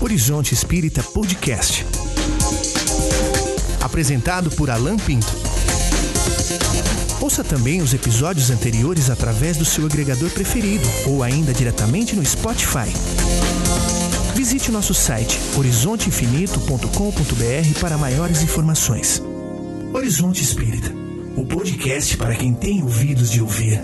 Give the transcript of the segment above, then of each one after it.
Horizonte Espírita Podcast. Apresentado por Alan Pinto. Ouça também os episódios anteriores através do seu agregador preferido ou ainda diretamente no Spotify. Visite nosso site horizonteinfinito.com.br para maiores informações. Horizonte Espírita, o podcast para quem tem ouvidos de ouvir.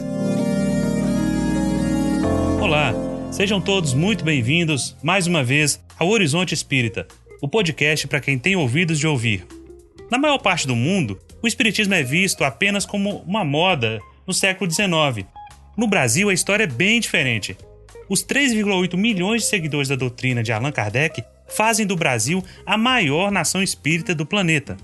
Olá, sejam todos muito bem-vindos mais uma vez ao Horizonte Espírita, o podcast para quem tem ouvidos de ouvir. Na maior parte do mundo, o espiritismo é visto apenas como uma moda no século XIX. No Brasil, a história é bem diferente. Os 3,8 milhões de seguidores da doutrina de Allan Kardec fazem do Brasil a maior nação espírita do planeta.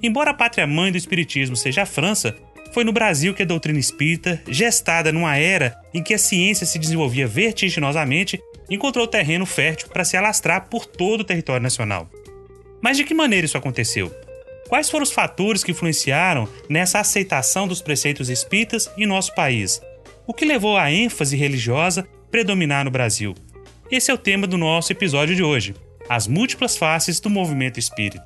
Embora a pátria mãe do espiritismo seja a França, foi no Brasil que a doutrina espírita, gestada numa era em que a ciência se desenvolvia vertiginosamente, encontrou terreno fértil para se alastrar por todo o território nacional. Mas de que maneira isso aconteceu? Quais foram os fatores que influenciaram nessa aceitação dos preceitos espíritas em nosso país? O que levou a ênfase religiosa predominar no Brasil? Esse é o tema do nosso episódio de hoje: as múltiplas faces do movimento espírita.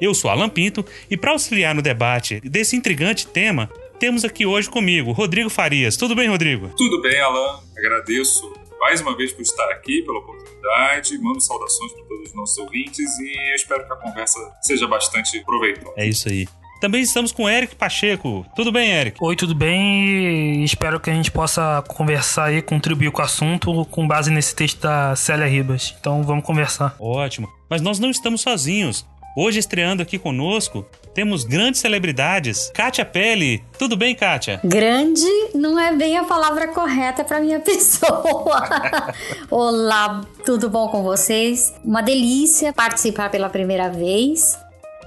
Eu sou Alan Pinto e para auxiliar no debate desse intrigante tema, temos aqui hoje comigo Rodrigo Farias. Tudo bem, Rodrigo? Tudo bem, Alan. Agradeço mais uma vez por estar aqui, pela oportunidade. Mando saudações para todos os nossos ouvintes e espero que a conversa seja bastante proveitosa. É isso aí. Também estamos com Eric Pacheco. Tudo bem, Eric? Oi, tudo bem? Espero que a gente possa conversar e contribuir com o assunto com base nesse texto da Célia Ribas. Então vamos conversar. Ótimo. Mas nós não estamos sozinhos. Hoje estreando aqui conosco, temos grandes celebridades. Kátia Pele. Tudo bem, Kátia? Grande não é bem a palavra correta para minha pessoa. Olá, tudo bom com vocês? Uma delícia participar pela primeira vez.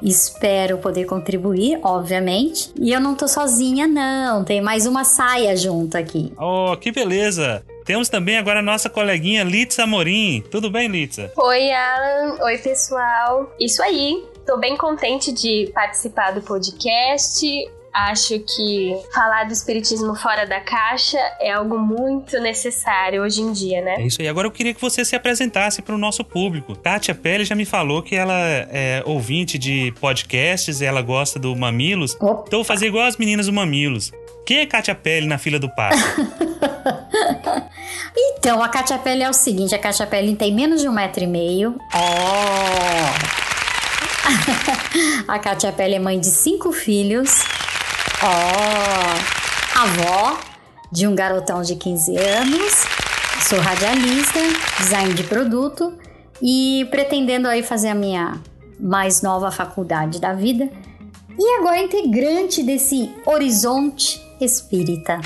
Espero poder contribuir, obviamente. E eu não tô sozinha, não. Tem mais uma saia junto aqui. Oh, que beleza! Temos também agora a nossa coleguinha Litza Amorim. Tudo bem, Litza? Oi, Alan. Oi, pessoal. Isso aí. Tô bem contente de participar do podcast. Acho que falar do espiritismo fora da caixa é algo muito necessário hoje em dia, né? É isso aí. Agora eu queria que você se apresentasse para o nosso público. Kátia Pérez já me falou que ela é ouvinte de podcasts, ela gosta do Mamilos. Opa. Então vou fazer igual as meninas do Mamilos. Quem é Kátia Pele na fila do passo? Então, a Katia Pele é o seguinte: a Katia Pele tem menos de um metro e meio. Oh! a Katia Pele é mãe de cinco filhos. Oh! Avó de um garotão de 15 anos. Sou radialista, design de produto e pretendendo aí fazer a minha mais nova faculdade da vida. E agora integrante desse horizonte espírita.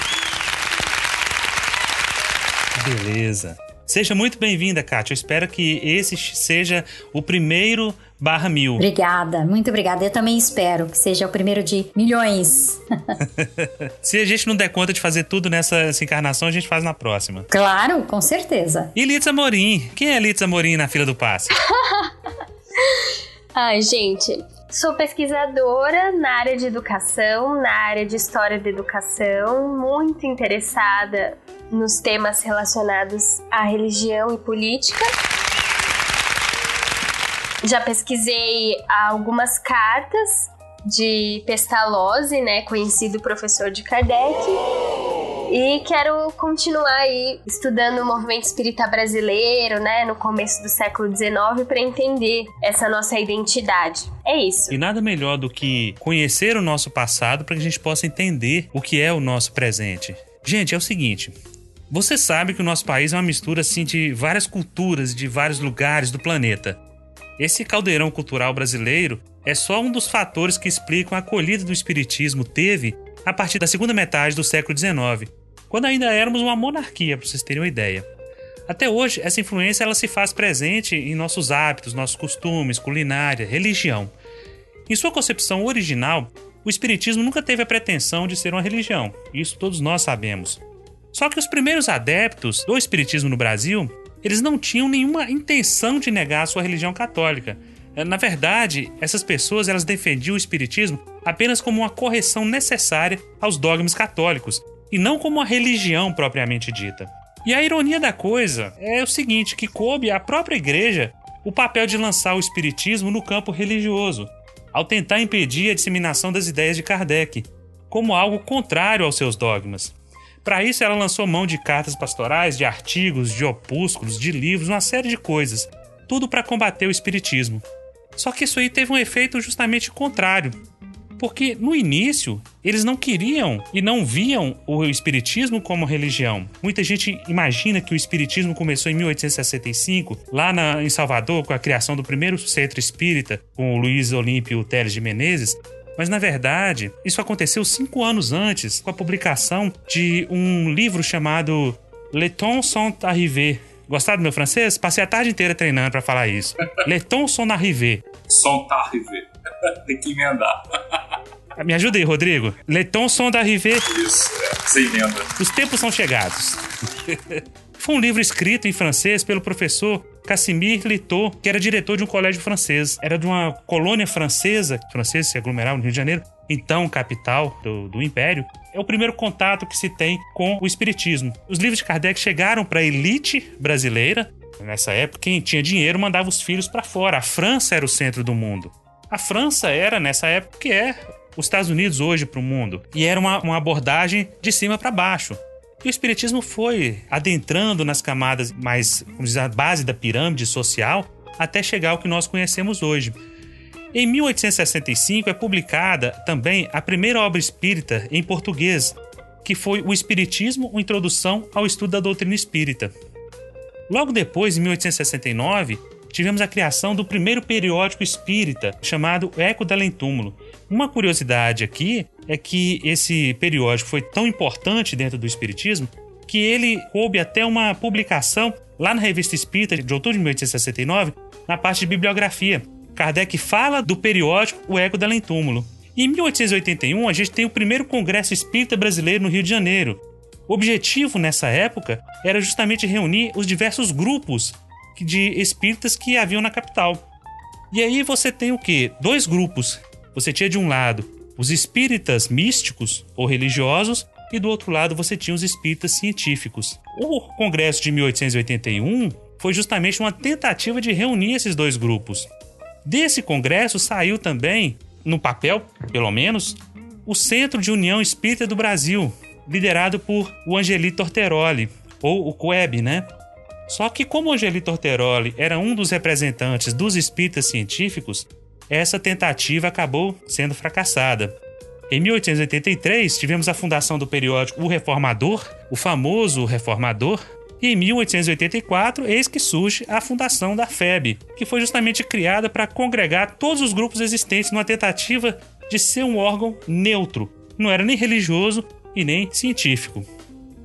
Beleza. Seja muito bem-vinda, Kátia. Eu espero que esse seja o primeiro barra mil. Obrigada, muito obrigada. Eu também espero que seja o primeiro de milhões. Se a gente não der conta de fazer tudo nessa encarnação, a gente faz na próxima. Claro, com certeza. E Litz Amorim? Quem é Litz Amorim na fila do passe? Ai, gente, Sou pesquisadora na área de educação, na área de história da educação, muito interessada nos temas relacionados à religião e política. Já pesquisei algumas cartas de Pestalozzi, né, conhecido professor de Kardec. E quero continuar aí estudando o movimento espírita brasileiro, né, no começo do século XIX, para entender essa nossa identidade. É isso. E nada melhor do que conhecer o nosso passado para que a gente possa entender o que é o nosso presente. Gente, é o seguinte. Você sabe que o nosso país é uma mistura assim de várias culturas de vários lugares do planeta. Esse caldeirão cultural brasileiro é só um dos fatores que explicam a acolhida do espiritismo teve a partir da segunda metade do século XIX, quando ainda éramos uma monarquia, para vocês terem uma ideia. Até hoje, essa influência ela se faz presente em nossos hábitos, nossos costumes, culinária, religião. Em sua concepção original, o Espiritismo nunca teve a pretensão de ser uma religião, isso todos nós sabemos. Só que os primeiros adeptos do Espiritismo no Brasil, eles não tinham nenhuma intenção de negar a sua religião católica. Na verdade, essas pessoas elas defendiam o Espiritismo apenas como uma correção necessária aos dogmas católicos, e não como uma religião propriamente dita. E a ironia da coisa é o seguinte, que coube à própria igreja o papel de lançar o espiritismo no campo religioso, ao tentar impedir a disseminação das ideias de Kardec, como algo contrário aos seus dogmas. Para isso, ela lançou mão de cartas pastorais, de artigos, de opúsculos, de livros, uma série de coisas, tudo para combater o espiritismo. Só que isso aí teve um efeito justamente contrário. Porque no início eles não queriam e não viam o espiritismo como religião. Muita gente imagina que o espiritismo começou em 1865, lá na, em Salvador, com a criação do primeiro centro espírita, com o Luiz Olímpio Teles de Menezes. Mas na verdade, isso aconteceu cinco anos antes, com a publicação de um livro chamado Le Temps sont arrivés. Gostaram do meu francês? Passei a tarde inteira treinando para falar isso. Le Temps sont arrivés. Sont arrivés. Tem que emendar. Me ajuda aí, Rodrigo. Le Temps sont arrivés. Isso, é, sem emenda. Os tempos são chegados. Foi um livro escrito em francês pelo professor Casimir Litot, que era diretor de um colégio francês. Era de uma colônia francesa, franceses se aglomeravam no Rio de Janeiro, então capital do, do Império. É o primeiro contato que se tem com o Espiritismo. Os livros de Kardec chegaram para a elite brasileira. Nessa época, quem tinha dinheiro mandava os filhos para fora. A França era o centro do mundo. A França era, nessa época, que é os Estados Unidos hoje para o mundo. E era uma, uma abordagem de cima para baixo. E o Espiritismo foi adentrando nas camadas mais, vamos dizer, a base da pirâmide social, até chegar ao que nós conhecemos hoje. Em 1865 é publicada também a primeira obra espírita em português, que foi O Espiritismo, uma introdução ao estudo da doutrina espírita. Logo depois, em 1869, tivemos a criação do primeiro periódico espírita, chamado Eco da Túmulo. Uma curiosidade aqui é que esse periódico foi tão importante dentro do espiritismo que ele coube até uma publicação lá na Revista Espírita de outubro de 1869, na parte de bibliografia. Kardec fala do periódico O Eco da Túmulo. E em 1881, a gente tem o primeiro Congresso Espírita Brasileiro no Rio de Janeiro. O objetivo nessa época era justamente reunir os diversos grupos de espíritas que haviam na capital. E aí você tem o quê? Dois grupos. Você tinha de um lado os espíritas místicos ou religiosos e do outro lado você tinha os espíritas científicos. O congresso de 1881 foi justamente uma tentativa de reunir esses dois grupos. Desse congresso saiu também, no papel, pelo menos, o Centro de União Espírita do Brasil, liderado por o Angelito Torteroli, ou o COEB, né? Só que, como Angelito Orteroli era um dos representantes dos espíritas científicos, essa tentativa acabou sendo fracassada. Em 1883, tivemos a fundação do periódico O Reformador, o famoso Reformador, e em 1884, eis que surge a fundação da FEB, que foi justamente criada para congregar todos os grupos existentes numa tentativa de ser um órgão neutro. Não era nem religioso e nem científico.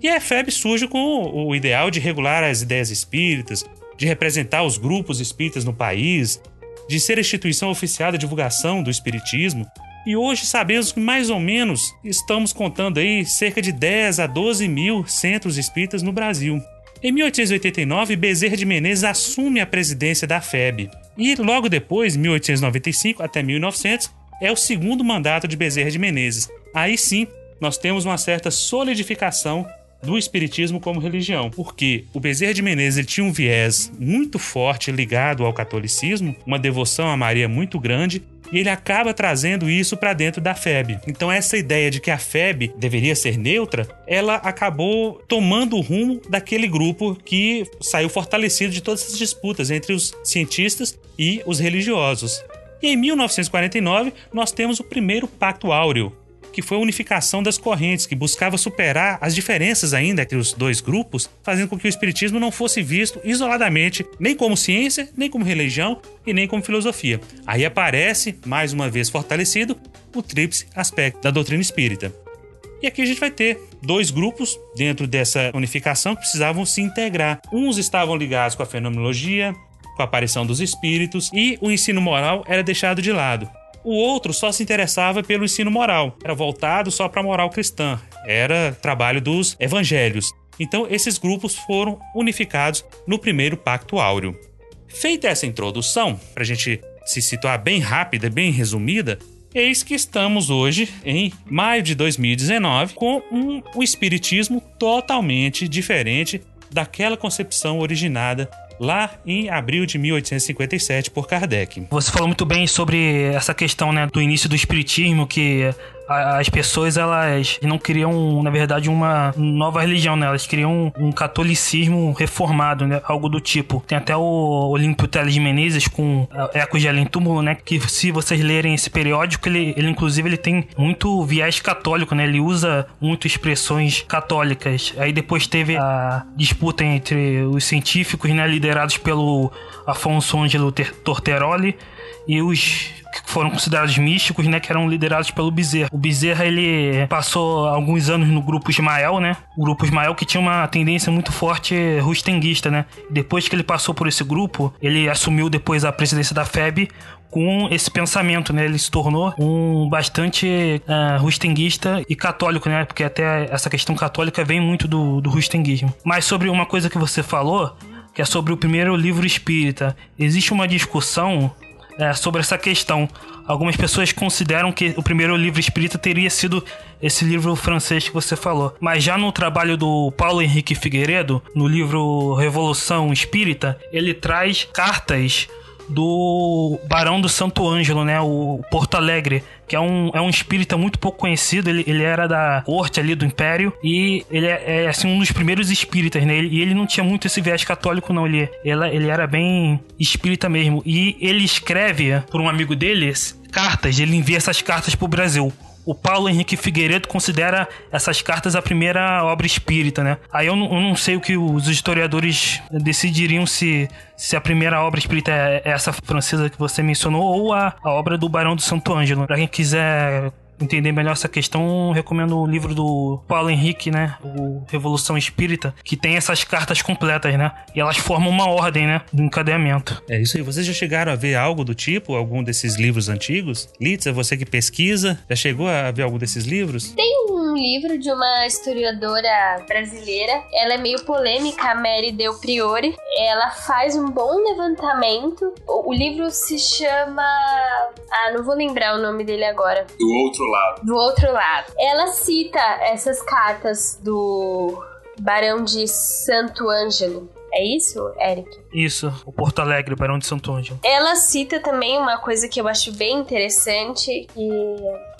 E a FEB surge com o ideal de regular as ideias espíritas, de representar os grupos espíritas no país, de ser instituição oficial da divulgação do espiritismo. E hoje sabemos que mais ou menos estamos contando aí cerca de 10 a 12 mil centros espíritas no Brasil. Em 1889, Bezerra de Menezes assume a presidência da FEB. E logo depois, 1895 até 1900, é o segundo mandato de Bezerra de Menezes. Aí sim, nós temos uma certa solidificação do espiritismo como religião, porque o Bezerra de Menezes ele tinha um viés muito forte ligado ao catolicismo, uma devoção a Maria muito grande, e ele acaba trazendo isso para dentro da FEB. Então essa ideia de que a FEB deveria ser neutra, ela acabou tomando o rumo daquele grupo que saiu fortalecido de todas essas disputas entre os cientistas e os religiosos. E em 1949 nós temos o primeiro Pacto Áureo, que foi a unificação das correntes, que buscava superar as diferenças ainda entre os dois grupos, fazendo com que o espiritismo não fosse visto isoladamente, nem como ciência, nem como religião e nem como filosofia. Aí aparece, mais uma vez fortalecido, o tríplice aspecto da doutrina espírita. E aqui a gente vai ter dois grupos dentro dessa unificação que precisavam se integrar. Uns estavam ligados com a fenomenologia, com a aparição dos espíritos, e o ensino moral era deixado de lado. O outro só se interessava pelo ensino moral, era voltado só para a moral cristã, era trabalho dos evangelhos. Então, esses grupos foram unificados no primeiro Pacto Áureo. Feita essa introdução, para a gente se situar bem rápida, bem resumida, eis que estamos hoje, em maio de 2019, com um, um espiritismo totalmente diferente daquela concepção originada lá em abril de 1857 por Kardec. Você falou muito bem sobre essa questão né, do início do espiritismo, que as pessoas elas não queriam, na verdade, uma nova religião, né? Elas queriam um catolicismo reformado, né? Algo do tipo. Tem até o Olímpio Teles Menezes com Ecos de Além Túmulo, né? Que se vocês lerem esse periódico, ele, ele inclusive ele tem muito viés católico, né? Ele usa muito expressões católicas. Aí depois teve a disputa entre os científicos, né? Liderados pelo Afonso Ângelo Torteroli e os que foram considerados místicos, né, que eram liderados pelo Bezerra. O Bezerra, ele passou alguns anos no grupo Ismael, né? O grupo Ismael que tinha uma tendência muito forte rustenguista, né? Depois que ele passou por esse grupo, ele assumiu depois a presidência da FEB com esse pensamento, né? Ele se tornou um bastante uh, rustenguista e católico, né? Porque até essa questão católica vem muito do, do rustenguismo. Mas sobre uma coisa que você falou, que é sobre o primeiro livro espírita, existe uma discussão é, sobre essa questão. Algumas pessoas consideram que o primeiro livro espírita teria sido esse livro francês que você falou. Mas já no trabalho do Paulo Henrique Figueiredo, no livro Revolução Espírita, ele traz cartas do Barão do Santo Ângelo, né? O Porto Alegre, que é um, é um espírita muito pouco conhecido. Ele, ele era da corte ali do Império e ele é, é assim, um dos primeiros espíritas, né? e ele não tinha muito esse viés católico, não. Ele, ele, ele era bem espírita mesmo. E ele escreve por um amigo deles cartas, ele envia essas cartas pro Brasil o Paulo Henrique Figueiredo considera essas cartas a primeira obra espírita, né? Aí eu não, eu não sei o que os historiadores decidiriam se, se a primeira obra espírita é essa francesa que você mencionou ou a, a obra do Barão do Santo Ângelo. Pra quem quiser entender melhor essa questão, recomendo o livro do Paulo Henrique, né? O Revolução Espírita, que tem essas cartas completas, né? E elas formam uma ordem, né? Do encadeamento. É isso aí. Vocês já chegaram a ver algo do tipo, algum desses livros antigos? Litz, é você que pesquisa, já chegou a ver algum desses livros? Tem um livro de uma historiadora brasileira. Ela é meio polêmica, a Mary Del Priore. Ela faz um bom levantamento. O, o livro se chama. Ah, não vou lembrar o nome dele agora. Do outro lado. Do outro lado. Ela cita essas cartas do Barão de Santo Ângelo. É isso, Eric? Isso, o Porto Alegre, o Barão de Santo Ângelo. Ela cita também uma coisa que eu acho bem interessante, que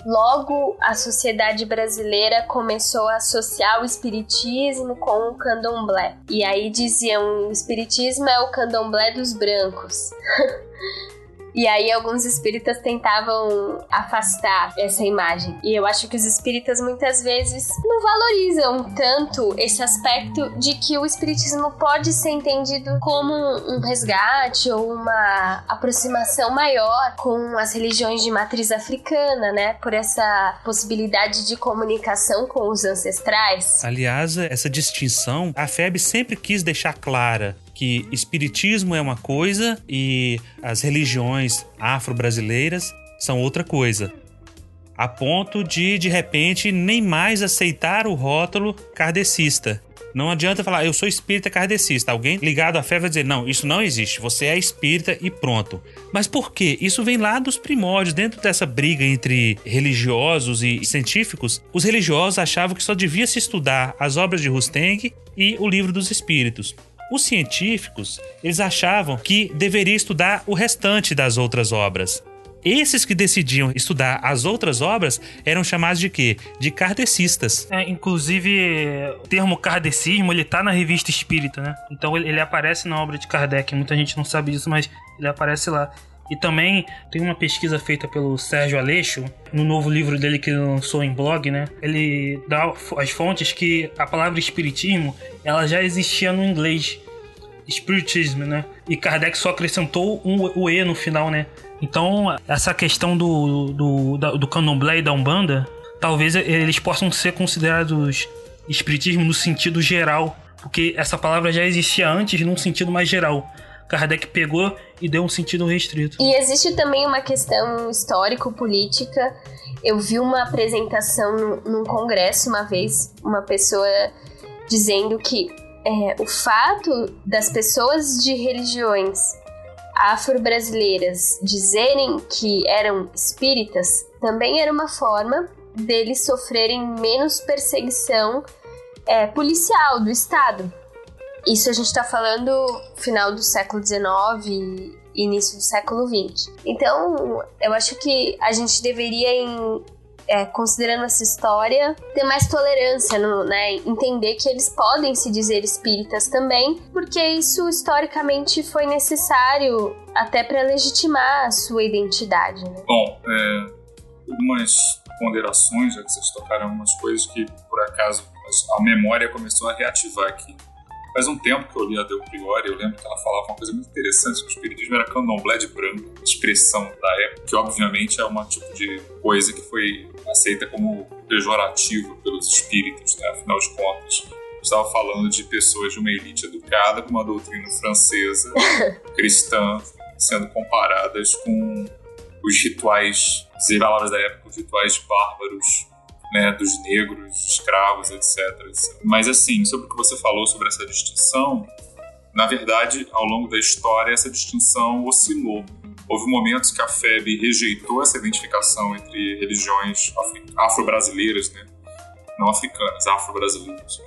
logo a sociedade brasileira começou a associar o espiritismo com o candomblé. E aí diziam, o espiritismo é o candomblé dos brancos. E aí alguns espíritas tentavam afastar essa imagem. E eu acho que os espíritas muitas vezes não valorizam tanto esse aspecto de que o espiritismo pode ser entendido como um resgate ou uma aproximação maior com as religiões de matriz africana, né? Por essa possibilidade de comunicação com os ancestrais. Aliás, essa distinção a FEB sempre quis deixar clara que espiritismo é uma coisa e as religiões afro-brasileiras são outra coisa. A ponto de, de repente, nem mais aceitar o rótulo kardecista. Não adianta falar, eu sou espírita kardecista. Alguém ligado à fé vai dizer, não, isso não existe. Você é espírita e pronto. Mas por quê? Isso vem lá dos primórdios, dentro dessa briga entre religiosos e científicos. Os religiosos achavam que só devia se estudar as obras de Rusteng e o livro dos espíritos. Os científicos, eles achavam que deveria estudar o restante das outras obras. Esses que decidiam estudar as outras obras eram chamados de quê? De kardecistas. É, inclusive, o termo kardecismo, ele tá na revista Espírita, né? Então ele, ele aparece na obra de Kardec. Muita gente não sabe disso, mas ele aparece lá. E também tem uma pesquisa feita pelo Sérgio Aleixo, no novo livro dele que lançou em blog, né? Ele dá as fontes que a palavra espiritismo, ela já existia no inglês. Spiritism, né? E Kardec só acrescentou um, o E no final, né? Então, essa questão do, do, do, do candomblé e da Umbanda, talvez eles possam ser considerados espiritismo no sentido geral, porque essa palavra já existia antes num sentido mais geral. Kardec pegou e deu um sentido restrito. E existe também uma questão histórico-política. Eu vi uma apresentação num congresso uma vez, uma pessoa dizendo que é, o fato das pessoas de religiões afro-brasileiras dizerem que eram espíritas também era uma forma deles sofrerem menos perseguição é, policial do Estado. Isso a gente está falando final do século XIX início do século XX. Então, eu acho que a gente deveria, em, é, considerando essa história, ter mais tolerância, no, né? Entender que eles podem se dizer espíritas também, porque isso historicamente foi necessário até para legitimar a sua identidade. Né? Bom, é, algumas ponderações, já que vocês tocaram algumas coisas que, por acaso, a memória começou a reativar aqui. Faz um tempo que eu li a Del Priori, eu lembro que ela falava uma coisa muito interessante, que o espiritismo era candomblé de branco, expressão da época, que obviamente é um tipo de coisa que foi aceita como pejorativa pelos espíritos, né? afinal de contas. Estava falando de pessoas de uma elite educada com uma doutrina francesa, cristã, sendo comparadas com os rituais, as palavras da época, os rituais bárbaros né, dos negros, escravos, etc, Mas assim, sobre o que você falou sobre essa distinção, na verdade, ao longo da história, essa distinção oscilou. Houve momentos que a FEB rejeitou essa identificação entre religiões afro-brasileiras, né? não africanas, afro-brasileiras,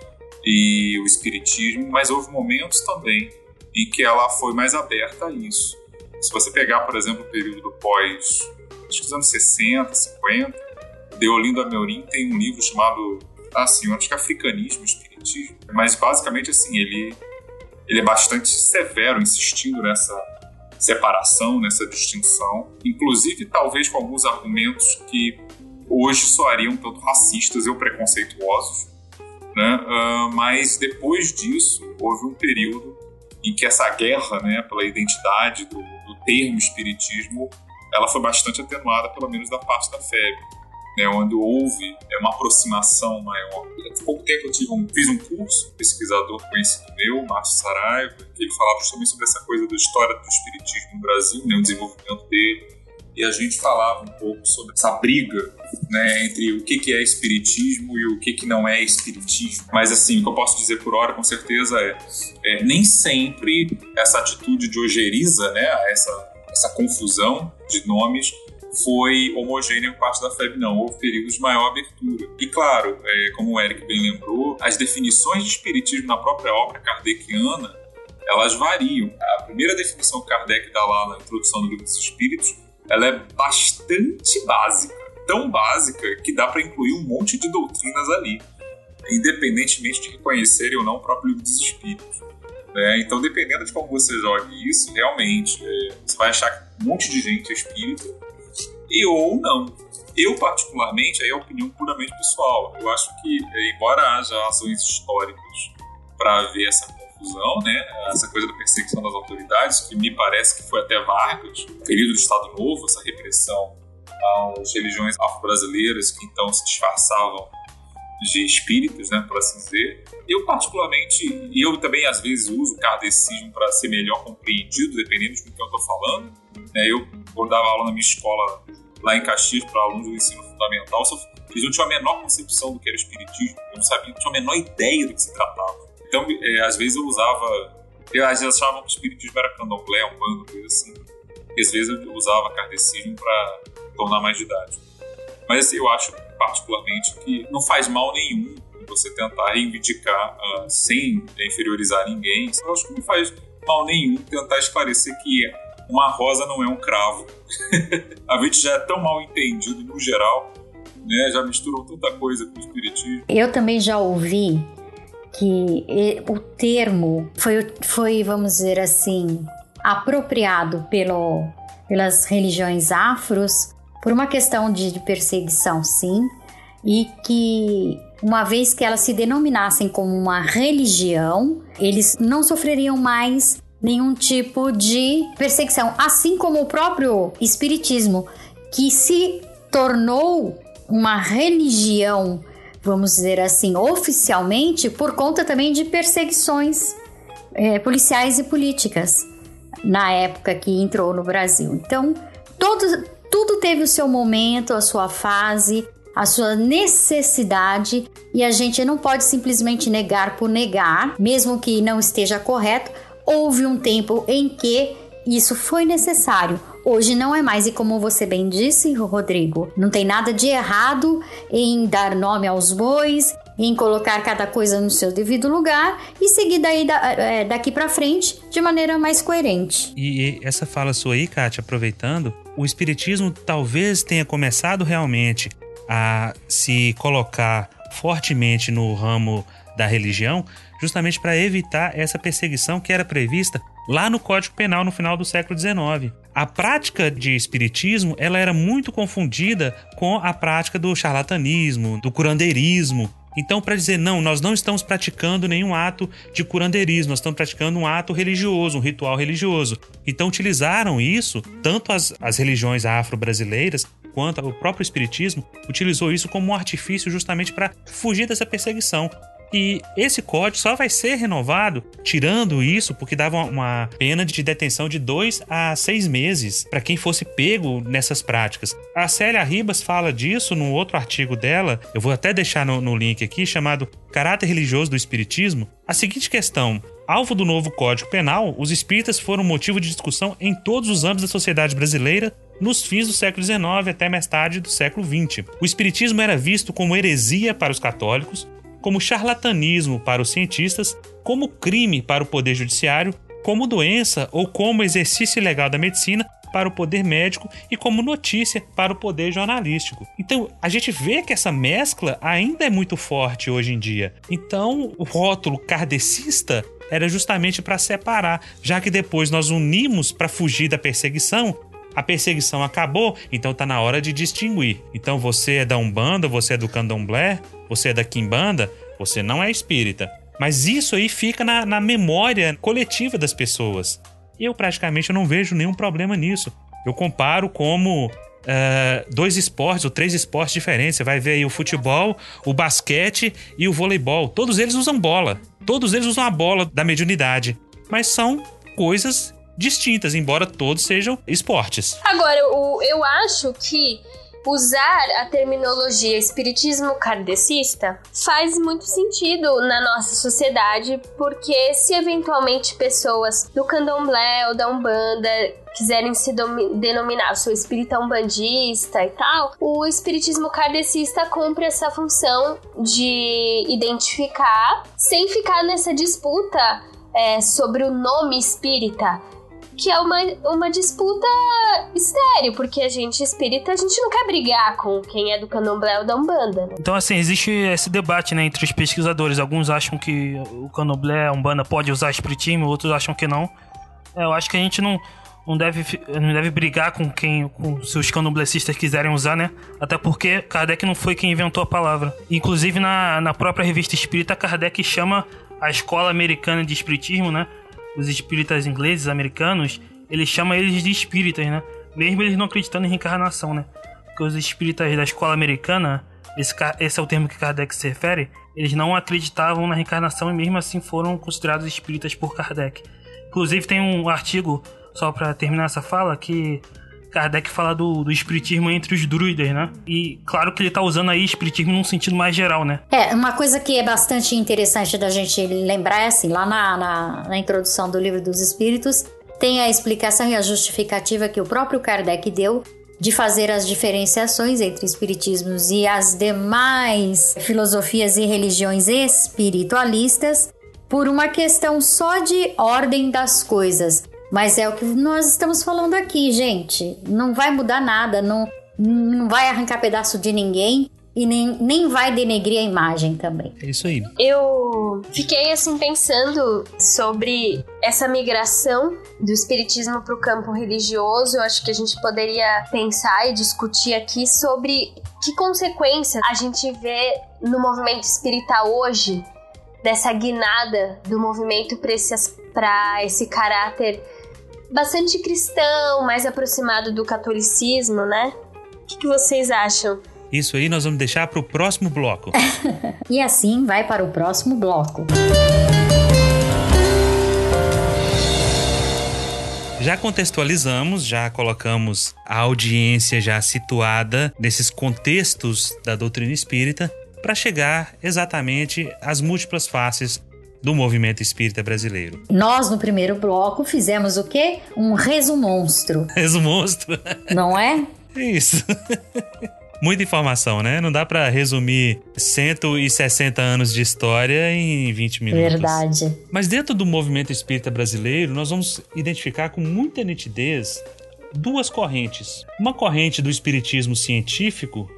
e o espiritismo, mas houve momentos também em que ela foi mais aberta a isso. Se você pegar, por exemplo, o período do pós, acho que dos anos 60, 50, Deolindo Amorim tem um livro chamado, assim, acho que é Africanismo Espiritismo, mas basicamente, assim, ele, ele é bastante severo, insistindo nessa separação, nessa distinção, inclusive talvez com alguns argumentos que hoje soariam tanto racistas ou preconceituosos, né? Uh, mas depois disso houve um período em que essa guerra, né, pela identidade do, do termo espiritismo, ela foi bastante atenuada, pelo menos da parte da FEB né, onde houve é, uma aproximação maior. Há pouco tempo eu tive um, fiz um curso, um pesquisador conhecido meu, Márcio Saraiva, que ele falava justamente sobre essa coisa da história do espiritismo no Brasil, né, o desenvolvimento dele, e a gente falava um pouco sobre essa briga né, entre o que, que é espiritismo e o que, que não é espiritismo. Mas assim, o que eu posso dizer por hora, com certeza, é, é nem sempre essa atitude de ojeriza, né, essa, essa confusão de nomes, foi homogêneo com parte da FEB, não. Houve períodos de maior abertura. E claro, é, como o Eric bem lembrou, as definições de espiritismo na própria obra kardeciana elas variam. A primeira definição que Kardec dá lá na introdução do livro dos Espíritos, ela é bastante básica, tão básica que dá para incluir um monte de doutrinas ali, independentemente de reconhecerem ou não o próprio livro dos Espíritos. É, então, dependendo de como você jogue isso, realmente, é, você vai achar que um monte de gente é espírita e ou não. Eu, particularmente, aí é opinião puramente pessoal. Eu acho que, é, embora haja ações históricas para haver essa confusão, né, essa coisa da perseguição das autoridades, que me parece que foi até Vargas, período do Estado Novo, essa repressão às religiões afro-brasileiras que então se disfarçavam de espíritos, né, por assim dizer. Eu, particularmente, e eu também às vezes uso o kardecismo para ser melhor compreendido, dependendo de que eu estou falando. Né, eu, quando dava aula na minha escola lá em Caxias para alunos do ensino fundamental, eles não tinham a menor concepção do que era espiritismo, eu não sabia, não tinha a menor ideia do que se tratava. Então, é, às vezes eu usava, às vezes achavam que o espiritismo era candomblé, um bando, coisa assim. E às vezes eu usava kardecismo para tornar mais didático. Mas assim, eu acho particularmente que não faz mal nenhum você tentar reivindicar uh, sem inferiorizar ninguém. Eu acho que não faz mal nenhum tentar esclarecer que uma rosa não é um cravo. a gente já é tão mal entendido no geral, né? Já misturou tanta coisa com o espiritismo. Eu também já ouvi que o termo foi, foi vamos dizer assim, apropriado pelo, pelas religiões afros por uma questão de perseguição, sim, e que uma vez que elas se denominassem como uma religião, eles não sofreriam mais nenhum tipo de perseguição, assim como o próprio espiritismo, que se tornou uma religião, vamos dizer assim, oficialmente, por conta também de perseguições é, policiais e políticas na época que entrou no Brasil. Então, todo, tudo teve o seu momento, a sua fase, a sua necessidade e a gente não pode simplesmente negar por negar, mesmo que não esteja correto, houve um tempo em que isso foi necessário. Hoje não é mais, e como você bem disse, Rodrigo, não tem nada de errado em dar nome aos bois, em colocar cada coisa no seu devido lugar e seguir daí da, é, daqui para frente de maneira mais coerente. E essa fala sua aí, Kátia, aproveitando, o Espiritismo talvez tenha começado realmente a se colocar fortemente no ramo da religião, justamente para evitar essa perseguição que era prevista lá no Código Penal no final do século XIX. A prática de espiritismo ela era muito confundida com a prática do charlatanismo, do curandeirismo. Então, para dizer não, nós não estamos praticando nenhum ato de curandeirismo, nós estamos praticando um ato religioso, um ritual religioso. Então, utilizaram isso, tanto as, as religiões afro-brasileiras quanto o próprio Espiritismo, utilizou isso como um artifício justamente para fugir dessa perseguição. E esse código só vai ser renovado, tirando isso, porque dava uma pena de detenção de dois a seis meses para quem fosse pego nessas práticas. A Célia Ribas fala disso num outro artigo dela, eu vou até deixar no, no link aqui, chamado Caráter Religioso do Espiritismo. A seguinte questão: Alvo do novo Código Penal, os espíritas foram motivo de discussão em todos os âmbitos da sociedade brasileira nos fins do século XIX até mais tarde do século XX. O espiritismo era visto como heresia para os católicos, como charlatanismo para os cientistas, como crime para o poder judiciário, como doença ou como exercício ilegal da medicina para o poder médico e como notícia para o poder jornalístico. Então, a gente vê que essa mescla ainda é muito forte hoje em dia. Então, o rótulo kardecista era justamente para separar, já que depois nós unimos para fugir da perseguição. A perseguição acabou, então tá na hora de distinguir. Então você é da Umbanda, você é do Candomblé, você é da Quimbanda, você não é espírita. Mas isso aí fica na, na memória coletiva das pessoas. Eu praticamente não vejo nenhum problema nisso. Eu comparo como uh, dois esportes ou três esportes diferentes. Você vai ver aí o futebol, o basquete e o voleibol. Todos eles usam bola. Todos eles usam a bola da mediunidade. Mas são coisas distintas, embora todos sejam esportes. Agora, eu acho que usar a terminologia espiritismo kardecista faz muito sentido na nossa sociedade, porque se eventualmente pessoas do candomblé ou da umbanda quiserem se denominar sou espírita umbandista e tal, o espiritismo kardecista cumpre essa função de identificar sem ficar nessa disputa é, sobre o nome espírita que é uma, uma disputa estéreo, porque a gente espírita, a gente não quer brigar com quem é do candomblé ou da Umbanda. Né? Então, assim, existe esse debate né, entre os pesquisadores. Alguns acham que o candomblé, a Umbanda pode usar espiritismo, outros acham que não. É, eu acho que a gente não, não, deve, não deve brigar com quem, com se os candomblecistas quiserem usar, né? Até porque Kardec não foi quem inventou a palavra. Inclusive, na, na própria revista espírita, Kardec chama a escola americana de espiritismo, né? Os espíritas ingleses, americanos, eles chamam eles de espíritas, né? Mesmo eles não acreditando em reencarnação, né? Porque os espíritas da escola americana, esse, esse é o termo que Kardec se refere, eles não acreditavam na reencarnação e mesmo assim foram considerados espíritas por Kardec. Inclusive tem um artigo, só para terminar essa fala, que Kardec fala do, do espiritismo entre os druidas, né? E claro que ele tá usando aí espiritismo num sentido mais geral, né? É, uma coisa que é bastante interessante da gente lembrar é assim, lá na, na, na introdução do livro dos espíritos, tem a explicação e a justificativa que o próprio Kardec deu de fazer as diferenciações entre espiritismos e as demais filosofias e religiões espiritualistas por uma questão só de ordem das coisas. Mas é o que nós estamos falando aqui, gente. Não vai mudar nada, não, não vai arrancar pedaço de ninguém e nem, nem vai denegrir a imagem também. É isso aí. Eu fiquei assim pensando sobre essa migração do espiritismo para o campo religioso. Eu acho que a gente poderia pensar e discutir aqui sobre que consequência a gente vê no movimento espírita hoje dessa guinada do movimento para esse, esse caráter bastante cristão, mais aproximado do catolicismo, né? O que, que vocês acham? Isso aí nós vamos deixar para o próximo bloco. e assim vai para o próximo bloco. Já contextualizamos, já colocamos a audiência já situada nesses contextos da doutrina espírita para chegar exatamente às múltiplas faces do movimento espírita brasileiro. Nós, no primeiro bloco, fizemos o quê? Um resumonstro. Resumonstro. Não é? Isso. Muita informação, né? Não dá para resumir 160 anos de história em 20 minutos. Verdade. Mas dentro do movimento espírita brasileiro, nós vamos identificar com muita nitidez duas correntes. Uma corrente do espiritismo científico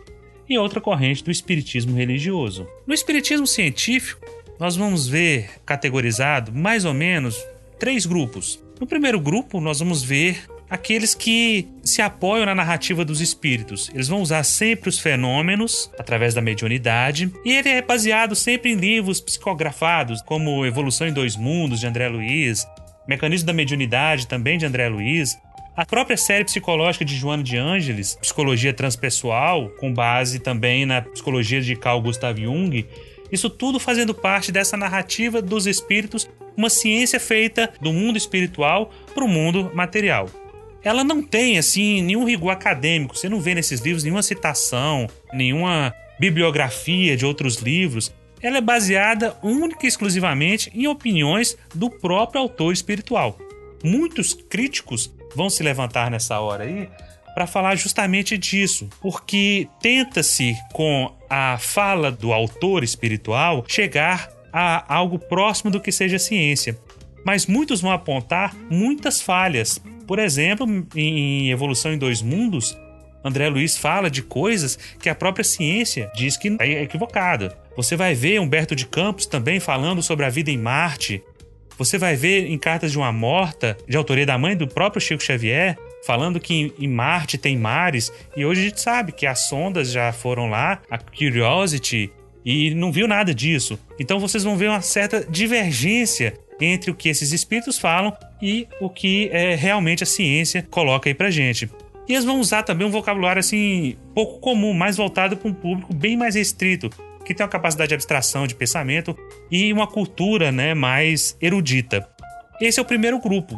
e outra corrente do espiritismo religioso. No espiritismo científico, nós vamos ver categorizado mais ou menos três grupos. No primeiro grupo, nós vamos ver aqueles que se apoiam na narrativa dos espíritos. Eles vão usar sempre os fenômenos através da mediunidade, e ele é baseado sempre em livros psicografados, como Evolução em Dois Mundos, de André Luiz, Mecanismo da Mediunidade, também de André Luiz, a própria série psicológica de Joana de Ângeles, Psicologia Transpessoal, com base também na psicologia de Carl Gustav Jung, isso tudo fazendo parte dessa narrativa dos espíritos, uma ciência feita do mundo espiritual para o mundo material ela não tem assim nenhum rigor acadêmico. Você não vê nesses livros nenhuma citação, nenhuma bibliografia de outros livros. Ela é baseada única e exclusivamente em opiniões do próprio autor espiritual. Muitos críticos vão se levantar nessa hora aí para falar justamente disso, porque tenta-se com a fala do autor espiritual chegar a algo próximo do que seja ciência. Mas muitos vão apontar muitas falhas, por exemplo, em Evolução em Dois Mundos, André Luiz fala de coisas que a própria ciência diz que é equivocada. Você vai ver Humberto de Campos também falando sobre a vida em Marte. Você vai ver em Cartas de uma Morta, de autoria da mãe do próprio Chico Xavier, falando que em Marte tem mares. E hoje a gente sabe que as sondas já foram lá, a Curiosity, e não viu nada disso. Então vocês vão ver uma certa divergência entre o que esses espíritos falam e o que é, realmente a ciência coloca aí pra gente. E eles vão usar também um vocabulário assim pouco comum, mais voltado para um público bem mais restrito, que tem uma capacidade de abstração, de pensamento e uma cultura, né, mais erudita. Esse é o primeiro grupo.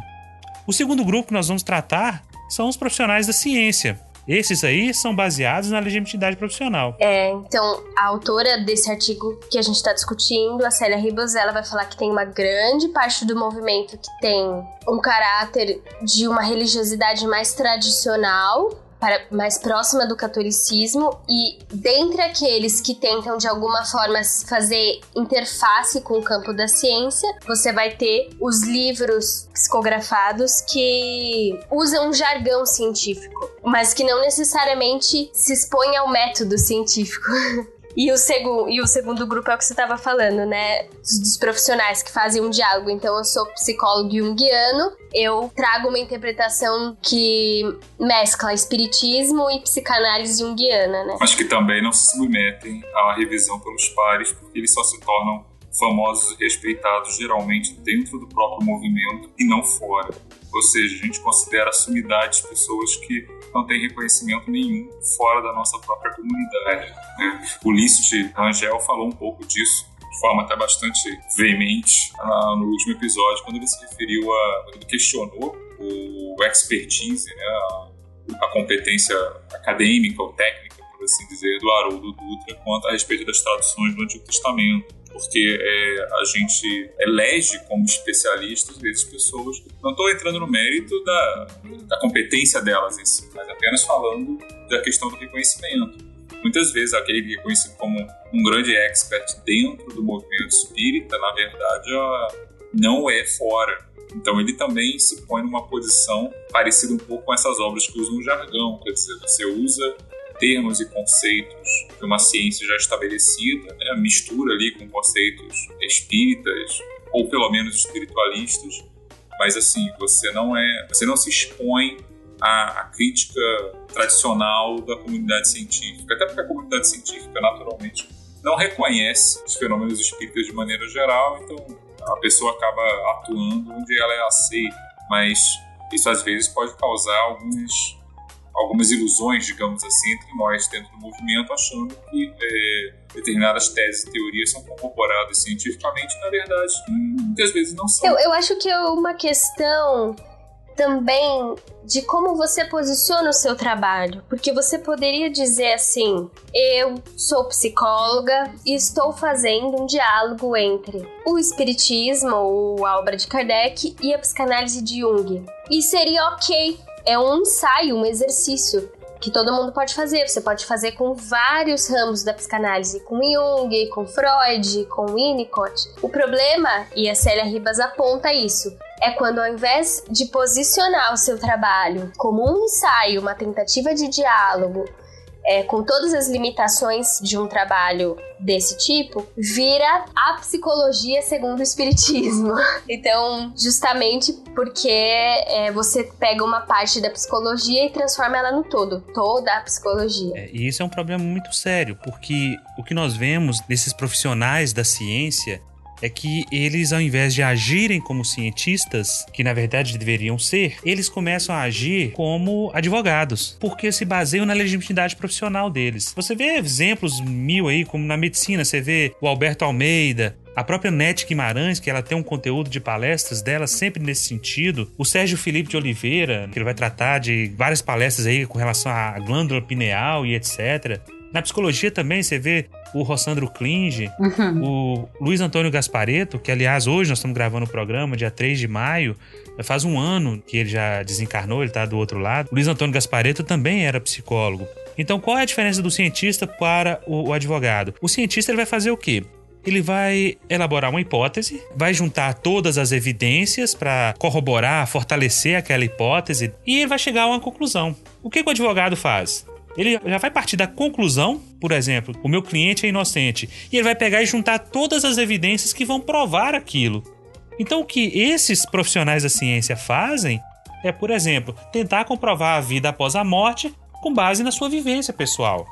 O segundo grupo que nós vamos tratar são os profissionais da ciência, esses aí são baseados na legitimidade profissional. É, então, a autora desse artigo que a gente está discutindo, a Célia Ribas, ela vai falar que tem uma grande parte do movimento que tem um caráter de uma religiosidade mais tradicional, para, mais próxima do catolicismo e dentre aqueles que tentam de alguma forma fazer interface com o campo da ciência, você vai ter os livros psicografados que usam um jargão científico, mas que não necessariamente se expõe ao método científico. E o, e o segundo grupo é o que você estava falando, né? Dos, dos, profissionais que fazem um diálogo. Então, eu sou psicólogo junguiano, eu trago uma interpretação que mescla espiritismo e psicanálise junguiana, né? Mas que também não se submetem à revisão pelos pares, porque eles só se tornam famosos e respeitados geralmente dentro do próprio movimento e não fora. Ou seja, a gente considera sumidades pessoas que não têm reconhecimento nenhum fora da nossa própria comunidade. Né? O Lício Rangel falou um pouco disso de forma até bastante veemente ah, no último episódio, quando ele se referiu a. ele questionou o expertise, né, a, a competência acadêmica ou técnica, por assim dizer, do Haroldo Dutra quanto a respeito das traduções do Antigo Testamento porque é, a gente elege como especialistas essas pessoas. Não estou entrando no mérito da, da competência delas em si, mas apenas falando da questão do reconhecimento. Muitas vezes aquele que é conhecido como um grande expert dentro do movimento espírita, na verdade, não é fora. Então ele também se põe numa posição parecida um pouco com essas obras que usam o jargão, quer dizer, você usa termos e conceitos de uma ciência já estabelecida, né? mistura ali com conceitos espíritas ou pelo menos espiritualistas, mas assim você não é, você não se expõe à, à crítica tradicional da comunidade científica, até porque a comunidade científica naturalmente não reconhece os fenômenos espíritas de maneira geral, então a pessoa acaba atuando onde ela é aceita, mas isso às vezes pode causar alguns algumas ilusões, digamos assim, entre nós dentro do movimento, achando que é, determinadas teses e teorias são corroboradas cientificamente, na verdade, muitas vezes não são. Eu, eu acho que é uma questão também de como você posiciona o seu trabalho, porque você poderia dizer assim: eu sou psicóloga e estou fazendo um diálogo entre o espiritismo ou a obra de Kardec e a psicanálise de Jung. E seria ok é um ensaio, um exercício. que todo mundo pode fazer. Você pode fazer com vários ramos da psicanálise, com Jung, com Freud, com Winnicott. O problema, e a Célia Ribas aponta isso, é quando ao invés de posicionar o seu trabalho como um ensaio, uma tentativa de diálogo, é, com todas as limitações de um trabalho desse tipo, vira a psicologia segundo o espiritismo. Então, justamente porque é, você pega uma parte da psicologia e transforma ela no todo, toda a psicologia. É, e isso é um problema muito sério, porque o que nós vemos nesses profissionais da ciência é que eles, ao invés de agirem como cientistas, que na verdade deveriam ser, eles começam a agir como advogados, porque se baseiam na legitimidade profissional deles. Você vê exemplos mil aí, como na medicina, você vê o Alberto Almeida, a própria Nete Guimarães, que ela tem um conteúdo de palestras dela sempre nesse sentido. O Sérgio Felipe de Oliveira, que ele vai tratar de várias palestras aí com relação à glândula pineal e etc. Na psicologia também você vê o Rossandro Klinge, uhum. o Luiz Antônio Gaspareto, que aliás hoje nós estamos gravando o programa, dia 3 de maio, faz um ano que ele já desencarnou, ele está do outro lado. O Luiz Antônio Gaspareto também era psicólogo. Então qual é a diferença do cientista para o, o advogado? O cientista ele vai fazer o quê? ele vai elaborar uma hipótese, vai juntar todas as evidências para corroborar, fortalecer aquela hipótese e ele vai chegar a uma conclusão. O que, que o advogado faz? Ele já vai partir da conclusão, por exemplo, o meu cliente é inocente, e ele vai pegar e juntar todas as evidências que vão provar aquilo. Então, o que esses profissionais da ciência fazem é, por exemplo, tentar comprovar a vida após a morte com base na sua vivência pessoal.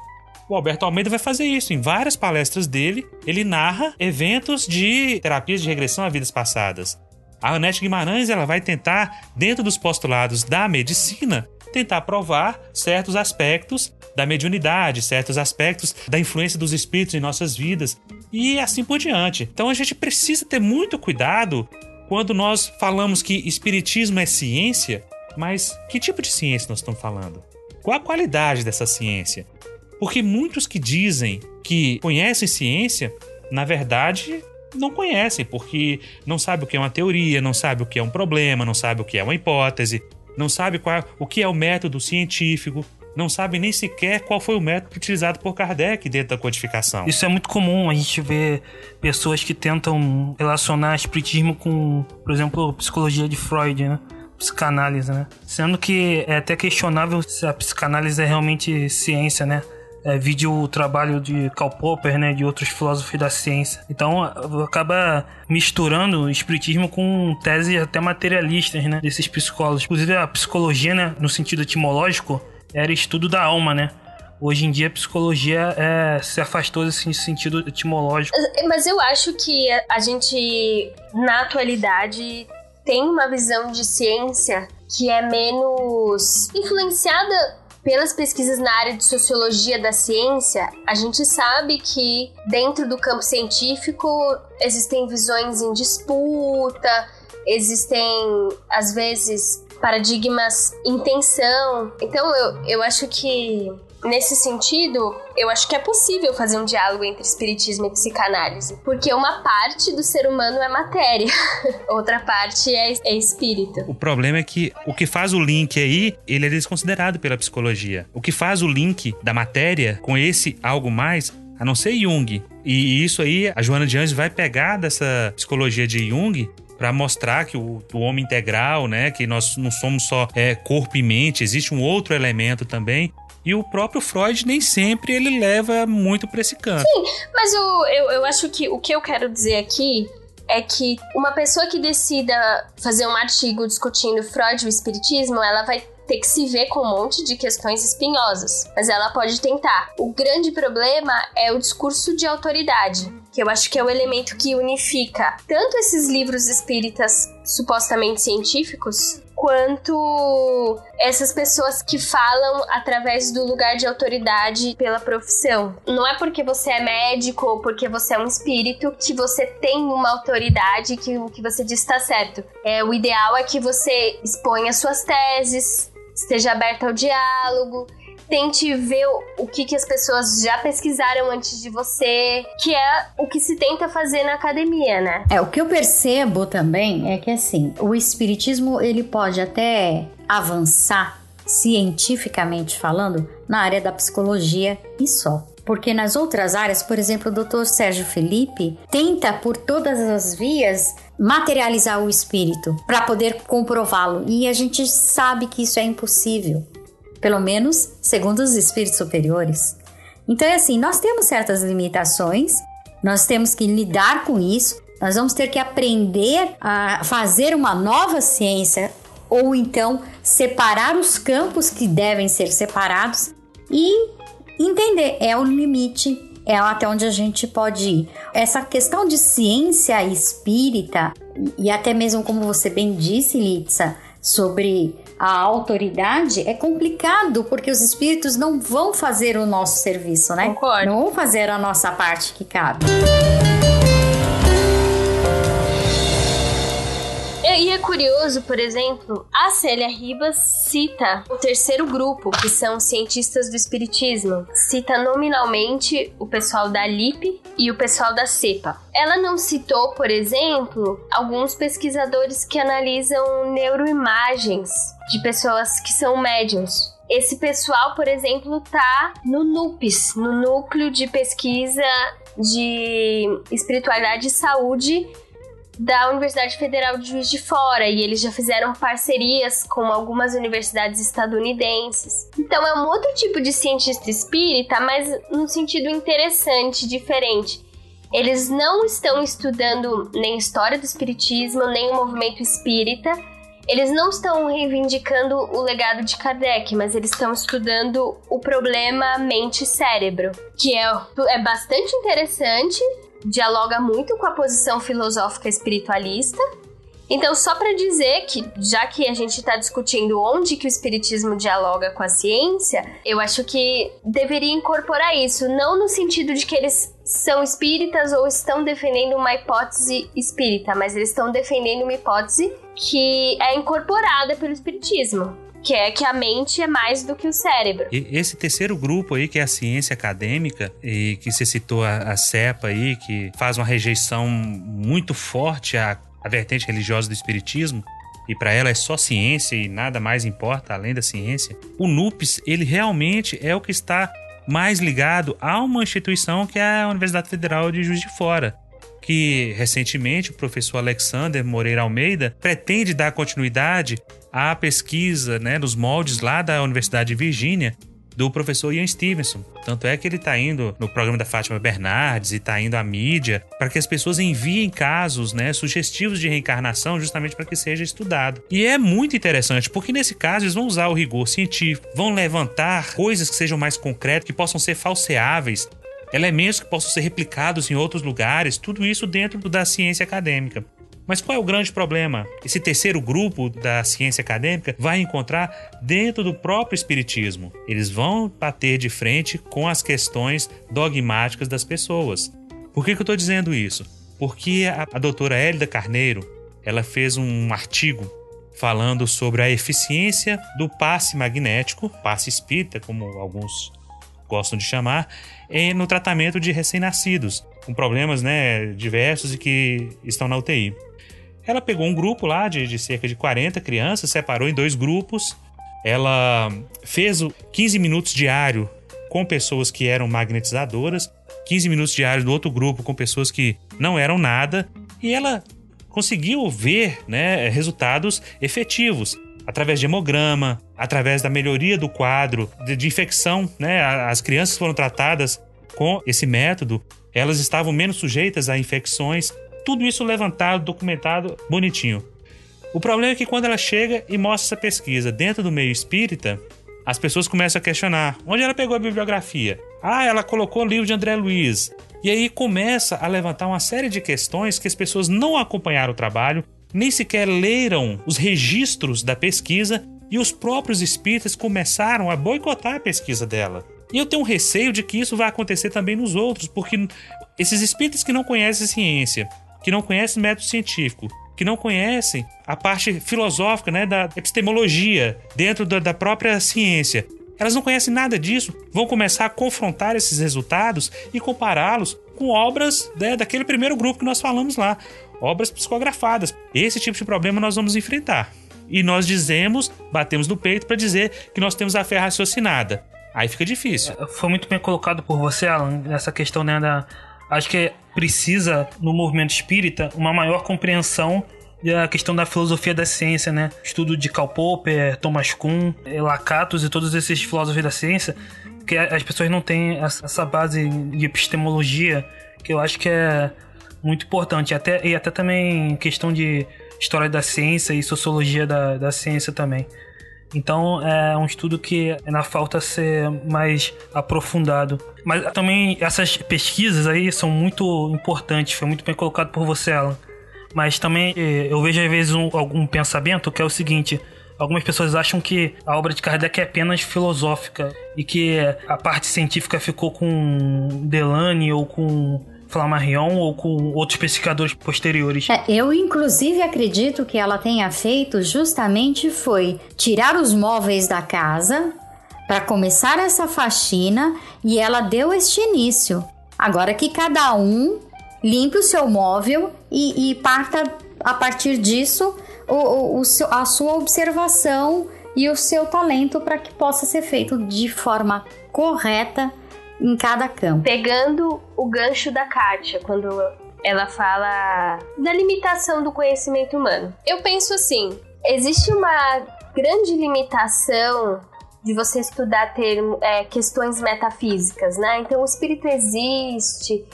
O Alberto Almeida vai fazer isso. Em várias palestras dele, ele narra eventos de terapias de regressão a vidas passadas. A Anete Guimarães ela vai tentar, dentro dos postulados da medicina, tentar provar certos aspectos da mediunidade, certos aspectos da influência dos espíritos em nossas vidas e assim por diante. Então a gente precisa ter muito cuidado quando nós falamos que espiritismo é ciência, mas que tipo de ciência nós estamos falando? Qual a qualidade dessa ciência? Porque muitos que dizem que conhecem ciência, na verdade, não conhecem, porque não sabe o que é uma teoria, não sabe o que é um problema, não sabe o que é uma hipótese, não sabe qual, o que é o método científico, não sabe nem sequer qual foi o método utilizado por Kardec dentro da codificação. Isso é muito comum, a gente vê pessoas que tentam relacionar espiritismo com, por exemplo, psicologia de Freud, né? Psicanálise, né? Sendo que é até questionável se a psicanálise é realmente ciência, né? É, vídeo o trabalho de Karl Popper, né, de outros filósofos da ciência. Então acaba misturando o espiritismo com teses até materialistas, né, desses psicólogos. Inclusive a psicologia, né, no sentido etimológico, era estudo da alma, né? Hoje em dia a psicologia é, se afastou desse sentido etimológico. Mas eu acho que a gente, na atualidade, tem uma visão de ciência que é menos influenciada pelas pesquisas na área de sociologia da ciência, a gente sabe que dentro do campo científico existem visões em disputa, existem às vezes paradigmas em tensão. Então eu, eu acho que Nesse sentido, eu acho que é possível fazer um diálogo entre espiritismo e psicanálise, porque uma parte do ser humano é matéria, outra parte é, é espírito. O problema é que o que faz o link aí, ele é desconsiderado pela psicologia. O que faz o link da matéria com esse algo mais a não ser Jung. E isso aí, a Joana de Anjos vai pegar dessa psicologia de Jung para mostrar que o, o, homem integral, né, que nós não somos só é, corpo e mente, existe um outro elemento também e o próprio Freud nem sempre ele leva muito para esse canto. Sim, mas eu, eu, eu acho que o que eu quero dizer aqui é que uma pessoa que decida fazer um artigo discutindo Freud e o espiritismo, ela vai ter que se ver com um monte de questões espinhosas, mas ela pode tentar. O grande problema é o discurso de autoridade, que eu acho que é o elemento que unifica tanto esses livros espíritas supostamente científicos quanto essas pessoas que falam através do lugar de autoridade pela profissão. Não é porque você é médico ou porque você é um espírito que você tem uma autoridade que o que você diz está certo. É, o ideal é que você exponha suas teses, esteja aberto ao diálogo, tente ver o que, que as pessoas já pesquisaram antes de você, que é o que se tenta fazer na academia, né? É, o que eu percebo também é que assim, o espiritismo ele pode até avançar cientificamente falando, na área da psicologia e só. Porque nas outras áreas, por exemplo, o Dr. Sérgio Felipe tenta por todas as vias materializar o espírito para poder comprová-lo e a gente sabe que isso é impossível, pelo menos segundo os espíritos superiores. Então é assim, nós temos certas limitações, nós temos que lidar com isso, nós vamos ter que aprender a fazer uma nova ciência ou então separar os campos que devem ser separados e entender é o limite, é até onde a gente pode ir. Essa questão de ciência espírita e até mesmo como você bem disse, Litsa, sobre a autoridade é complicado porque os espíritos não vão fazer o nosso serviço, né? Concordo. Não vão fazer a nossa parte que cabe. E é curioso, por exemplo, a Célia Ribas cita o terceiro grupo, que são cientistas do espiritismo. Cita nominalmente o pessoal da LIP e o pessoal da CEPA. Ela não citou, por exemplo, alguns pesquisadores que analisam neuroimagens de pessoas que são médiums. Esse pessoal, por exemplo, tá no NUPES, no Núcleo de Pesquisa de Espiritualidade e Saúde da Universidade Federal de Juiz de Fora e eles já fizeram parcerias com algumas universidades estadunidenses. Então é um outro tipo de cientista espírita, mas num sentido interessante, diferente. Eles não estão estudando nem história do espiritismo, nem o movimento espírita. Eles não estão reivindicando o legado de Kardec, mas eles estão estudando o problema mente-cérebro, que é, é bastante interessante, dialoga muito com a posição filosófica espiritualista. Então, só para dizer que, já que a gente está discutindo onde que o espiritismo dialoga com a ciência, eu acho que deveria incorporar isso, não no sentido de que eles são espíritas ou estão defendendo uma hipótese espírita, mas eles estão defendendo uma hipótese que é incorporada pelo espiritismo que é que a mente é mais do que o cérebro. E esse terceiro grupo aí, que é a ciência acadêmica, e que você citou a, a CEPA aí, que faz uma rejeição muito forte à, à vertente religiosa do espiritismo, e para ela é só ciência e nada mais importa além da ciência. O NUPES, ele realmente é o que está mais ligado a uma instituição que é a Universidade Federal de Juiz de Fora, que recentemente o professor Alexander Moreira Almeida pretende dar continuidade à pesquisa né, nos moldes lá da Universidade de Virgínia do professor Ian Stevenson. Tanto é que ele está indo no programa da Fátima Bernardes e está indo à mídia para que as pessoas enviem casos né, sugestivos de reencarnação justamente para que seja estudado. E é muito interessante, porque nesse caso eles vão usar o rigor científico, vão levantar coisas que sejam mais concretas, que possam ser falseáveis, elementos que possam ser replicados em outros lugares, tudo isso dentro da ciência acadêmica. Mas qual é o grande problema? Esse terceiro grupo da ciência acadêmica vai encontrar dentro do próprio espiritismo. Eles vão bater de frente com as questões dogmáticas das pessoas. Por que, que eu estou dizendo isso? Porque a, a doutora Hélida Carneiro ela fez um artigo falando sobre a eficiência do passe magnético, passe espírita, como alguns gostam de chamar, no tratamento de recém-nascidos com problemas né, diversos e que estão na UTI. Ela pegou um grupo lá de, de cerca de 40 crianças, separou em dois grupos. Ela fez 15 minutos diário com pessoas que eram magnetizadoras, 15 minutos diários do outro grupo com pessoas que não eram nada, e ela conseguiu ver né, resultados efetivos através de hemograma, através da melhoria do quadro de, de infecção. Né? As crianças foram tratadas com esse método, elas estavam menos sujeitas a infecções, tudo isso levantado, documentado, bonitinho. O problema é que quando ela chega e mostra essa pesquisa dentro do meio espírita, as pessoas começam a questionar onde ela pegou a bibliografia. Ah, ela colocou o livro de André Luiz. E aí começa a levantar uma série de questões que as pessoas não acompanharam o trabalho, nem sequer leram os registros da pesquisa e os próprios espíritas começaram a boicotar a pesquisa dela. E eu tenho um receio de que isso vai acontecer também nos outros, porque esses espíritas que não conhecem ciência, que não conhecem método científico, que não conhecem a parte filosófica né, da epistemologia dentro da, da própria ciência. Elas não conhecem nada disso, vão começar a confrontar esses resultados e compará-los com obras né, daquele primeiro grupo que nós falamos lá, obras psicografadas. Esse tipo de problema nós vamos enfrentar. e nós dizemos, batemos no peito para dizer que nós temos a fé raciocinada. Aí fica difícil. Foi muito bem colocado por você, Alan, nessa questão né, da. Acho que precisa, no movimento espírita, uma maior compreensão da questão da filosofia da ciência, né? Estudo de Karl Popper, Thomas Kuhn, Lakatos e todos esses filósofos da ciência, que as pessoas não têm essa base de epistemologia que eu acho que é muito importante. Até, e até também questão de história da ciência e sociologia da, da ciência também. Então é um estudo que ainda falta ser mais aprofundado. Mas também essas pesquisas aí são muito importantes, foi muito bem colocado por você, Alan. Mas também eh, eu vejo às vezes um, algum pensamento que é o seguinte: algumas pessoas acham que a obra de Kardec é apenas filosófica e que a parte científica ficou com Delane ou com Flammarion ou com outros pesquisadores posteriores. É, eu, inclusive, acredito que ela tenha feito justamente foi tirar os móveis da casa para começar essa faxina e ela deu este início. Agora que cada um limpe o seu móvel e, e parta a partir disso o, o, o a sua observação e o seu talento para que possa ser feito de forma correta em cada campo. Pegando o gancho da Kátia, quando ela fala da limitação do conhecimento humano. Eu penso assim: existe uma grande limitação de você estudar termo, é, questões metafísicas, né? Então, o espírito existe,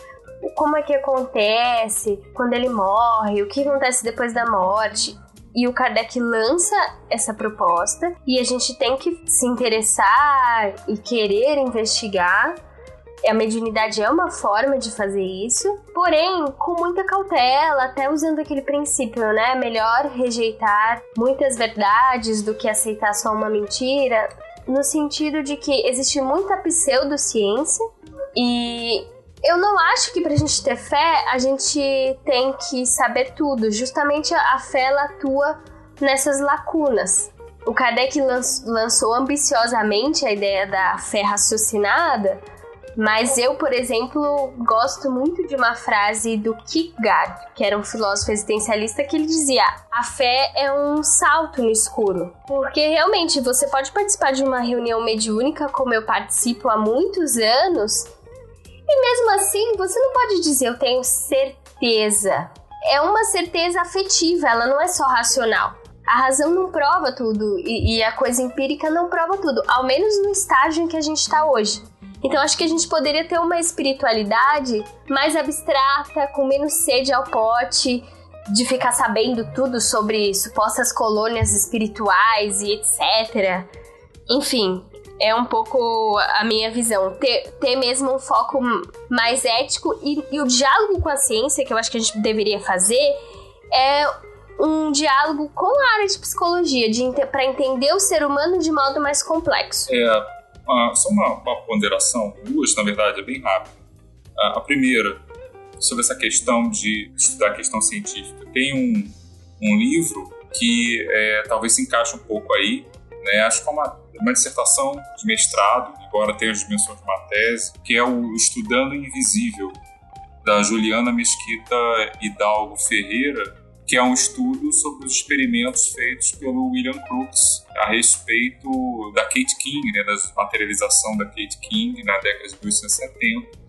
como é que acontece quando ele morre, o que acontece depois da morte. E o Kardec lança essa proposta e a gente tem que se interessar e querer investigar a mediunidade é uma forma de fazer isso, porém com muita cautela, até usando aquele princípio, né? Melhor rejeitar muitas verdades do que aceitar só uma mentira, no sentido de que existe muita pseudociência e eu não acho que pra gente ter fé a gente tem que saber tudo. Justamente a fé ela atua nessas lacunas. O Kardec lançou ambiciosamente a ideia da fé raciocinada, mas eu, por exemplo, gosto muito de uma frase do Kierkegaard, que era um filósofo existencialista, que ele dizia: a fé é um salto no escuro. Porque realmente você pode participar de uma reunião mediúnica, como eu participo há muitos anos, e mesmo assim você não pode dizer eu tenho certeza. É uma certeza afetiva, ela não é só racional. A razão não prova tudo e, e a coisa empírica não prova tudo, ao menos no estágio em que a gente está hoje. Então acho que a gente poderia ter uma espiritualidade mais abstrata, com menos sede ao pote, de ficar sabendo tudo sobre supostas colônias espirituais e etc. Enfim, é um pouco a minha visão. Ter, ter mesmo um foco mais ético e, e o diálogo com a ciência, que eu acho que a gente deveria fazer, é um diálogo com a área de psicologia, para entender o ser humano de modo mais complexo. É, uma, só uma, uma, ponderação, duas, na verdade, é bem rápido. A, primeira, sobre essa questão de estudar a questão científica. Tem um, um livro que é, talvez se encaixe um pouco aí, né? acho que é uma, uma dissertação de mestrado, embora tenha as dimensões de uma tese, que é o Estudando Invisível, da Juliana Mesquita Hidalgo Ferreira, que é um estudo sobre os experimentos feitos pelo William Crookes a respeito da Kate King, né, da materialização da Kate King na década de 1970.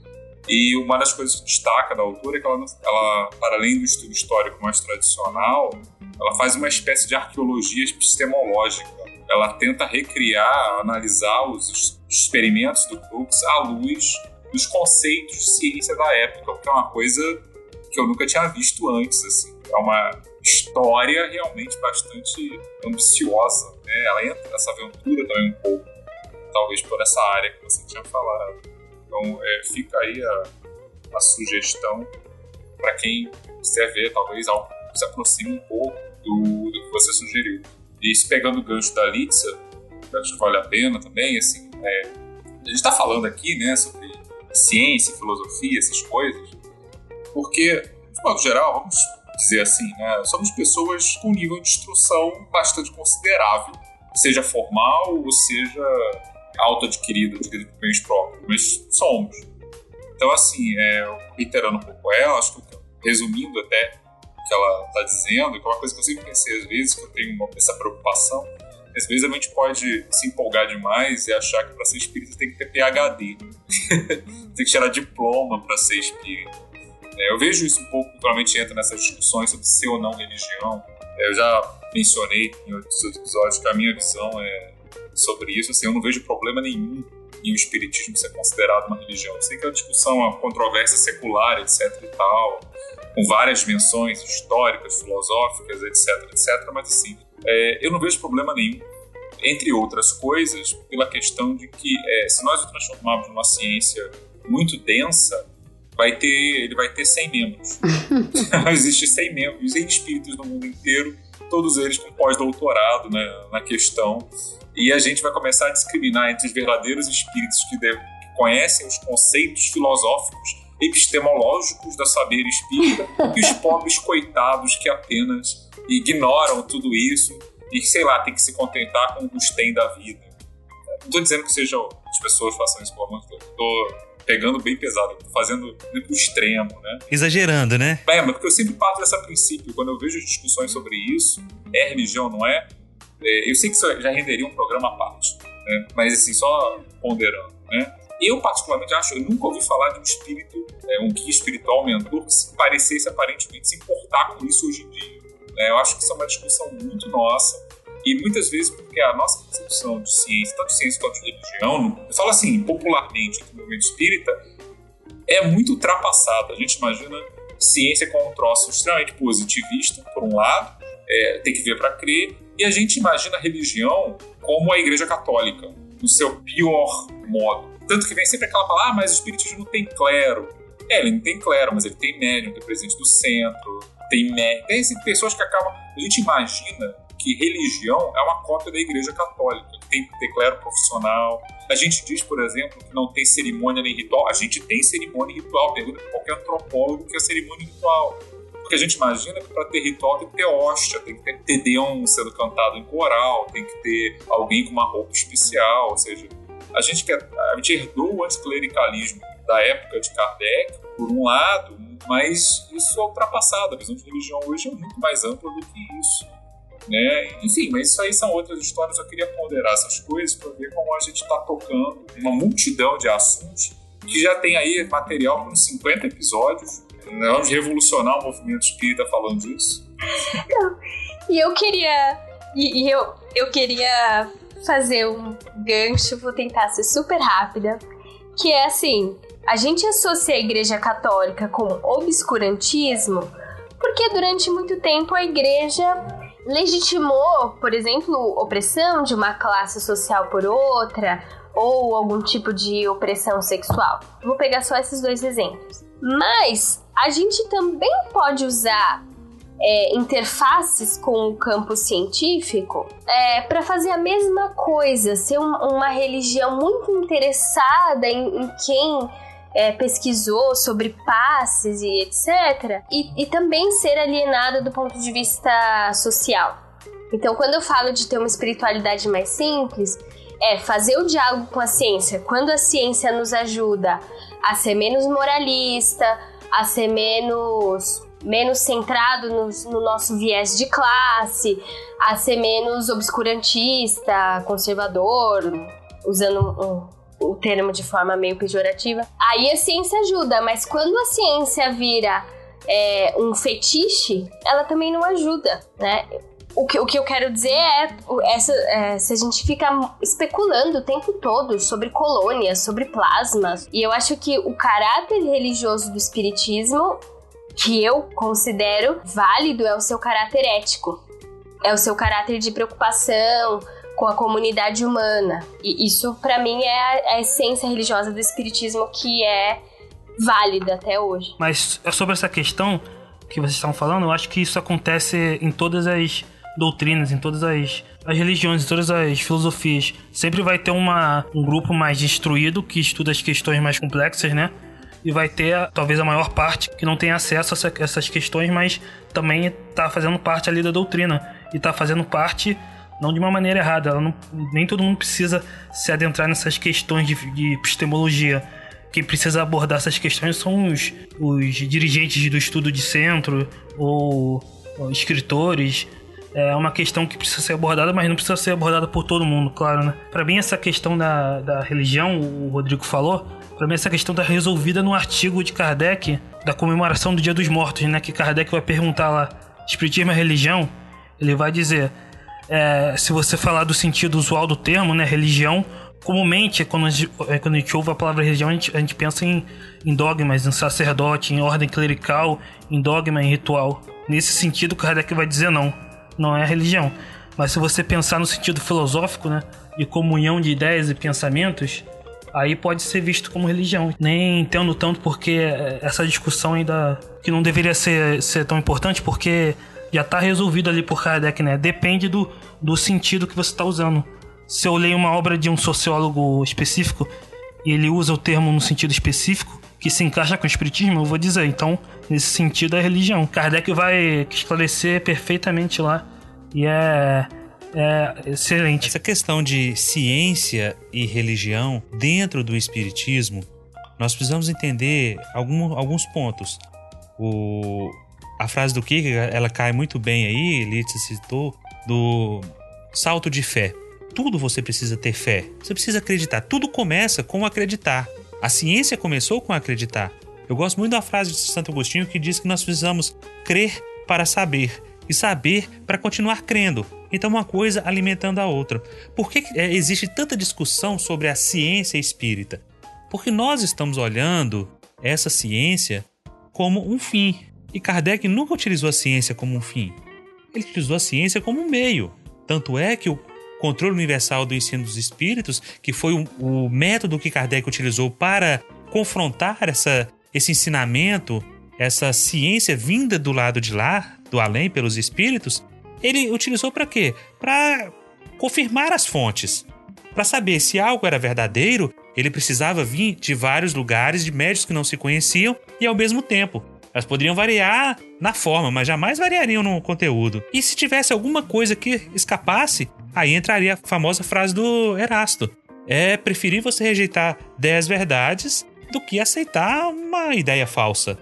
E uma das coisas que destaca da autora é que ela, ela, para além do estudo histórico mais tradicional, ela faz uma espécie de arqueologia epistemológica. Ela tenta recriar, analisar os experimentos do Crookes à luz dos conceitos de ciência da época, que é uma coisa que eu nunca tinha visto antes. Assim é uma história realmente bastante ambiciosa. Né? Ela entra nessa aventura também um pouco, talvez por essa área que você tinha falado. Então é, fica aí a, a sugestão para quem quiser ver, talvez algo que se aproxime um pouco do, do que você sugeriu. E se pegando o gancho da Litsa, acho que vale a pena também, assim, é, a gente está falando aqui, né, sobre ciência, filosofia, essas coisas, porque, de modo geral, vamos dizer assim, né? Somos pessoas com nível de instrução bastante considerável, seja formal ou seja auto-adquirido, adquirido por meios próprios, mas somos. Então, assim, é, reiterando um pouco ela, acho que, resumindo até, que ela está dizendo, que é uma coisa que eu sempre pensei às vezes, que eu tenho uma, essa preocupação, às vezes a gente pode se empolgar demais e achar que para ser espírita tem que ter PhD, tem que tirar diploma para ser espírita. É, eu vejo isso um pouco, provavelmente entra nessas discussões sobre ser ou não religião. É, eu já mencionei em outros episódios que a minha visão é sobre isso. Assim, eu não vejo problema nenhum em o espiritismo ser considerado uma religião. Eu sei que a discussão, a controvérsia secular, etc e tal, com várias dimensões históricas, filosóficas, etc, etc, mas assim, é, eu não vejo problema nenhum, entre outras coisas, pela questão de que é, se nós o transformarmos numa ciência muito densa, vai ter, ele vai ter 100 membros. Existem 100 membros, 100 espíritos no mundo inteiro, todos eles com pós-doutorado né, na questão, e a gente vai começar a discriminar entre os verdadeiros espíritos que, que conhecem os conceitos filosóficos epistemológicos da saber espírita e os pobres coitados que apenas ignoram tudo isso e, sei lá, tem que se contentar com o gostei da vida. Não estou dizendo que sejam as pessoas façam isso, estou pegando bem pesado, fazendo pro extremo, né? Exagerando, né? É, mas porque eu sempre parto desse princípio, quando eu vejo discussões sobre isso, é religião, não é? é eu sei que isso já renderia um programa à parte, né? mas assim, só ponderando, né? Eu, particularmente, acho, eu nunca ouvi falar de um espírito, é, um guia espiritual mentor que se parecesse aparentemente se importar com isso hoje em dia. É, eu acho que isso é uma discussão muito nossa e muitas vezes porque a nossa concepção de ciência, tanto ciência quanto de religião, eu falo assim, popularmente, no movimento espírita, é muito ultrapassada. A gente imagina ciência como um troço extremamente positivista, por um lado, é, tem que ver para crer, e a gente imagina a religião como a Igreja Católica, no seu pior modo. Tanto que vem sempre aquela palavra, ah, mas o espiritismo não tem clero. É, ele não tem clero, mas ele tem médium, tem presidente do centro, tem médium. Tem pessoas que acabam. A gente imagina que religião é uma cópia da igreja católica, tem que ter clero profissional. A gente diz, por exemplo, que não tem cerimônia nem ritual. A gente tem cerimônia e ritual. Pergunta para qualquer antropólogo o que é cerimônia e ritual. Porque a gente imagina que para ter ritual tem que ter hóstia, tem que ter tedeum sendo cantado em coral, tem que ter alguém com uma roupa especial, ou seja, a gente, quer, a gente herdou o anticlericalismo da época de Kardec, por um lado, mas isso é ultrapassado. A visão de religião hoje é muito mais ampla do que isso. Né? Enfim, mas isso aí são outras histórias. Eu queria ponderar essas coisas para ver como a gente está tocando uma multidão de assuntos que já tem aí material com 50 episódios. Né? Vamos revolucionar o movimento espírita falando disso. E eu queria. E, e eu, eu queria fazer um gancho, vou tentar ser super rápida, que é assim, a gente associa a Igreja Católica com obscurantismo porque durante muito tempo a Igreja legitimou, por exemplo, opressão de uma classe social por outra ou algum tipo de opressão sexual. Vou pegar só esses dois exemplos. Mas a gente também pode usar é, interfaces com o campo científico é, para fazer a mesma coisa, ser um, uma religião muito interessada em, em quem é, pesquisou sobre passes e etc. E, e também ser alienada do ponto de vista social. Então, quando eu falo de ter uma espiritualidade mais simples, é fazer o diálogo com a ciência. Quando a ciência nos ajuda a ser menos moralista, a ser menos menos centrado no, no, nosso viés de classe, a ser menos obscurantista, conservador, usando um, o termo de forma meio pejorativa. Aí a ciência ajuda, mas quando a ciência vira é, um fetiche, ela também não ajuda, né? O que, o que eu quero dizer é, essa, é, se a gente fica especulando o tempo todo sobre colônias, sobre plasmas, e eu acho que o caráter religioso do espiritismo que eu considero válido é o seu caráter ético. É o seu caráter de preocupação com a comunidade humana. E isso, para mim, é a, a essência religiosa do espiritismo que é válida até hoje. Mas é sobre essa questão que vocês estão falando, eu acho que isso acontece em todas as doutrinas, em todas as, as religiões, em todas as filosofias. Sempre vai ter uma, um grupo mais instruído que estuda as questões mais complexas, né? e vai ter talvez a maior parte que não tem acesso a essas questões, mas também está fazendo parte ali da doutrina e está fazendo parte não de uma maneira errada. Não, nem todo mundo precisa se adentrar nessas questões de, de epistemologia quem precisa abordar essas questões são os, os dirigentes do estudo de centro ou, ou escritores. É uma questão que precisa ser abordada, mas não precisa ser abordada por todo mundo, claro, né? Para mim, essa questão da, da religião, o Rodrigo falou, para mim essa questão está resolvida no artigo de Kardec da comemoração do Dia dos Mortos, né? Que Kardec vai perguntar lá, espiritismo é religião? Ele vai dizer, é, se você falar do sentido usual do termo, né? Religião, comumente, quando a gente, é, quando a gente ouve a palavra religião, a gente, a gente pensa em, em, dogmas, em sacerdote, em ordem clerical, em dogma, em ritual. Nesse sentido, Kardec vai dizer não, não é religião. Mas se você pensar no sentido filosófico, né, de comunhão de ideias e pensamentos, aí pode ser visto como religião. Nem entendo tanto porque essa discussão ainda que não deveria ser, ser tão importante, porque já está resolvido ali por Kardec, né? Depende do, do sentido que você está usando se eu leio uma obra de um sociólogo específico e ele usa o termo no sentido específico, que se encaixa com o espiritismo, eu vou dizer, então, nesse sentido é religião. Kardec vai esclarecer perfeitamente lá e é, é excelente. Essa questão de ciência e religião dentro do espiritismo, nós precisamos entender algum, alguns pontos. O, a frase do Kierkegaard, ela cai muito bem aí, Litz citou, do salto de fé tudo você precisa ter fé. Você precisa acreditar. Tudo começa com acreditar. A ciência começou com acreditar. Eu gosto muito da frase de Santo Agostinho que diz que nós precisamos crer para saber e saber para continuar crendo. Então, uma coisa alimentando a outra. Por que é, existe tanta discussão sobre a ciência espírita? Porque nós estamos olhando essa ciência como um fim. E Kardec nunca utilizou a ciência como um fim. Ele utilizou a ciência como um meio. Tanto é que o controle universal do ensino dos espíritos, que foi o, o método que Kardec utilizou para confrontar essa, esse ensinamento, essa ciência vinda do lado de lá, do além pelos espíritos, ele utilizou para quê? Para confirmar as fontes. Para saber se algo era verdadeiro, ele precisava vir de vários lugares, de médios que não se conheciam e ao mesmo tempo. Elas poderiam variar na forma, mas jamais variariam no conteúdo. E se tivesse alguma coisa que escapasse, Aí entraria a famosa frase do Erasto: é preferir você rejeitar 10 verdades do que aceitar uma ideia falsa.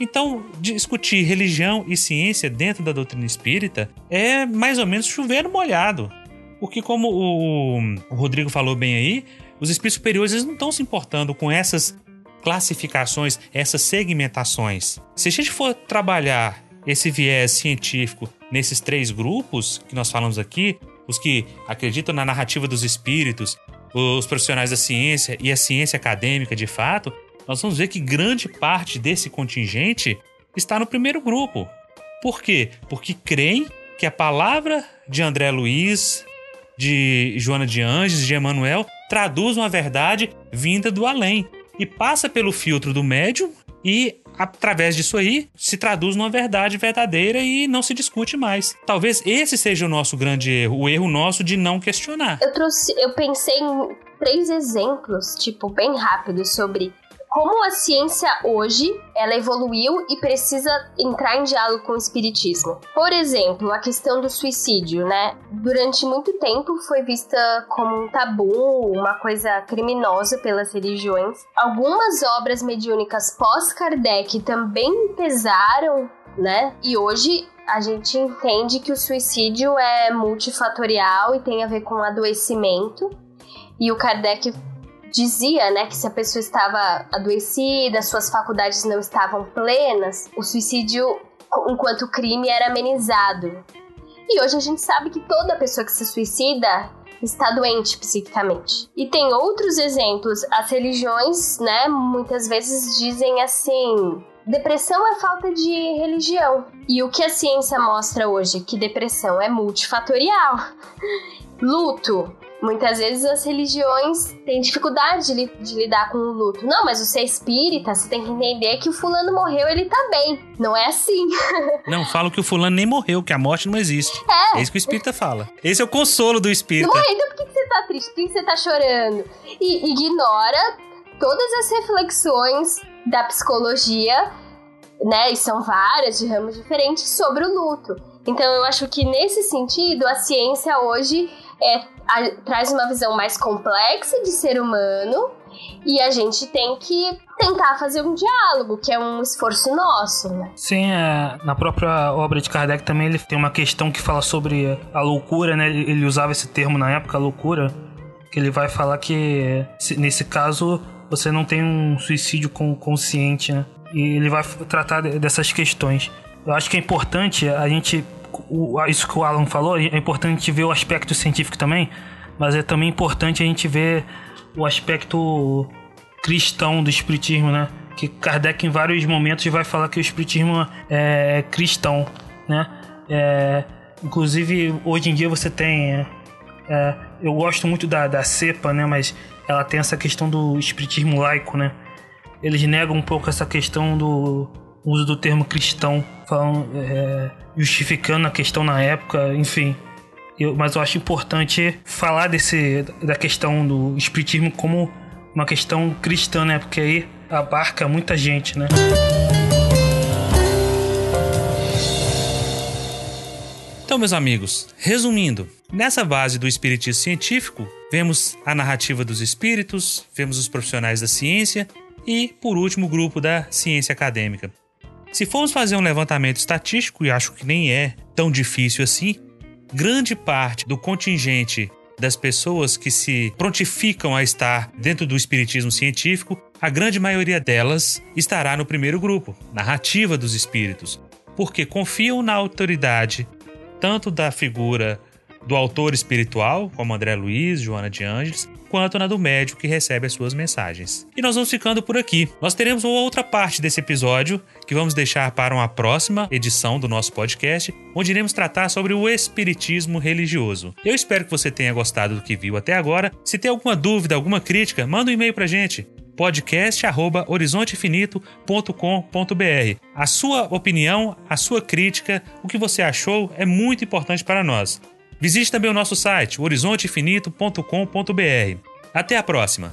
Então, discutir religião e ciência dentro da doutrina espírita é mais ou menos chover molhado. Porque, como o, Rodrigo falou bem aí, os espíritos superiores não estão se importando com essas classificações, essas segmentações. Se a gente for trabalhar esse viés científico nesses três grupos que nós falamos aqui, os que acreditam na narrativa dos espíritos, os profissionais da ciência e a ciência acadêmica de fato, nós vamos ver que grande parte desse contingente está no primeiro grupo. Por quê? Porque creem que a palavra de André Luiz, de Joana de Anjos, de Emmanuel, traduz uma verdade vinda do além e passa pelo filtro do médium e através disso aí, se traduz numa verdade verdadeira e não se discute mais. Talvez esse seja o nosso grande erro, o erro nosso de não questionar. Eu trouxe, eu pensei em três exemplos, tipo, bem rápidos sobre como a ciência hoje ela evoluiu e precisa entrar em diálogo com o espiritismo. Por exemplo, a questão do suicídio, né? Durante muito tempo foi vista como um tabu, uma coisa criminosa pelas religiões. Algumas obras mediúnicas pós-Kardec também pesaram, né? E hoje a gente entende que o suicídio é multifatorial e tem a ver com adoecimento. E o Kardec dizia, né, que se a pessoa estava adoecida, suas faculdades não estavam plenas, o suicídio enquanto crime era amenizado. E hoje a gente sabe que toda pessoa que se suicida está doente psiquicamente. E tem outros exemplos. As religiões, né, muitas vezes dizem assim: depressão é falta de religião. E o que a ciência mostra hoje? Que depressão é multifatorial. Luto Muitas vezes as religiões têm dificuldade de, li de, lidar com o luto. Não, mas você é espírita, você tem que entender que o fulano morreu, ele tá bem. Não é assim. não, falo que o fulano nem morreu, que a morte não existe. É. É isso que o espírita fala. Esse é o consolo do espírita. Não? Então por que, você tá triste? Por que você tá chorando? E ignora todas as reflexões da psicologia, né? E são várias de ramos diferentes sobre o luto. Então eu acho que nesse sentido a ciência hoje é, a, traz uma visão mais complexa de ser humano e a gente tem que tentar fazer um diálogo, que é um esforço nosso, né? Sim, é, na própria obra de Kardec também ele tem uma questão que fala sobre a loucura, né? Ele usava esse termo na época, loucura, que ele vai falar que nesse caso você não tem um suicídio consciente, né? E ele vai tratar dessas questões. Eu acho que é importante a gente. Isso que o Alan falou, é importante ver o aspecto científico também, mas é também importante a gente ver o aspecto cristão do espiritismo, né? Que Kardec em vários momentos vai falar que o espiritismo é cristão, né? É, inclusive hoje em dia você tem, é, eu gosto muito da, da cepa, né? Mas ela tem essa questão do espiritismo laico, né? Eles negam um pouco essa questão do uso do termo cristão, falam, é, justificando a questão na época, enfim. Eu, mas eu acho importante falar desse, da questão do espiritismo como uma questão cristã, né? Porque aí abarca muita gente, né? Então, meus amigos, resumindo, nessa base do espiritismo científico, vemos a narrativa dos espíritos, vemos os profissionais da ciência e, por último, o grupo da ciência acadêmica. Se formos fazer um levantamento estatístico, e acho que nem é tão difícil assim, grande parte do contingente das pessoas que se prontificam a estar dentro do espiritismo científico, a grande maioria delas estará no primeiro grupo, narrativa dos espíritos, porque confiam na autoridade tanto da figura do autor espiritual, como André Luiz, Joana de Ângeles, quanto na do médico que recebe as suas mensagens. E nós vamos ficando por aqui. Nós teremos uma outra parte desse episódio que vamos deixar para uma próxima edição do nosso podcast, onde iremos tratar sobre o espiritismo religioso. Eu espero que você tenha gostado do que viu até agora. Se tem alguma dúvida, alguma crítica, manda um e-mail pra gente podcast@horizontefinito.com.br. A sua opinião, a sua crítica, o que você achou é muito importante para nós. Visite também o nosso site horizontefinito.com.br. Até a próxima!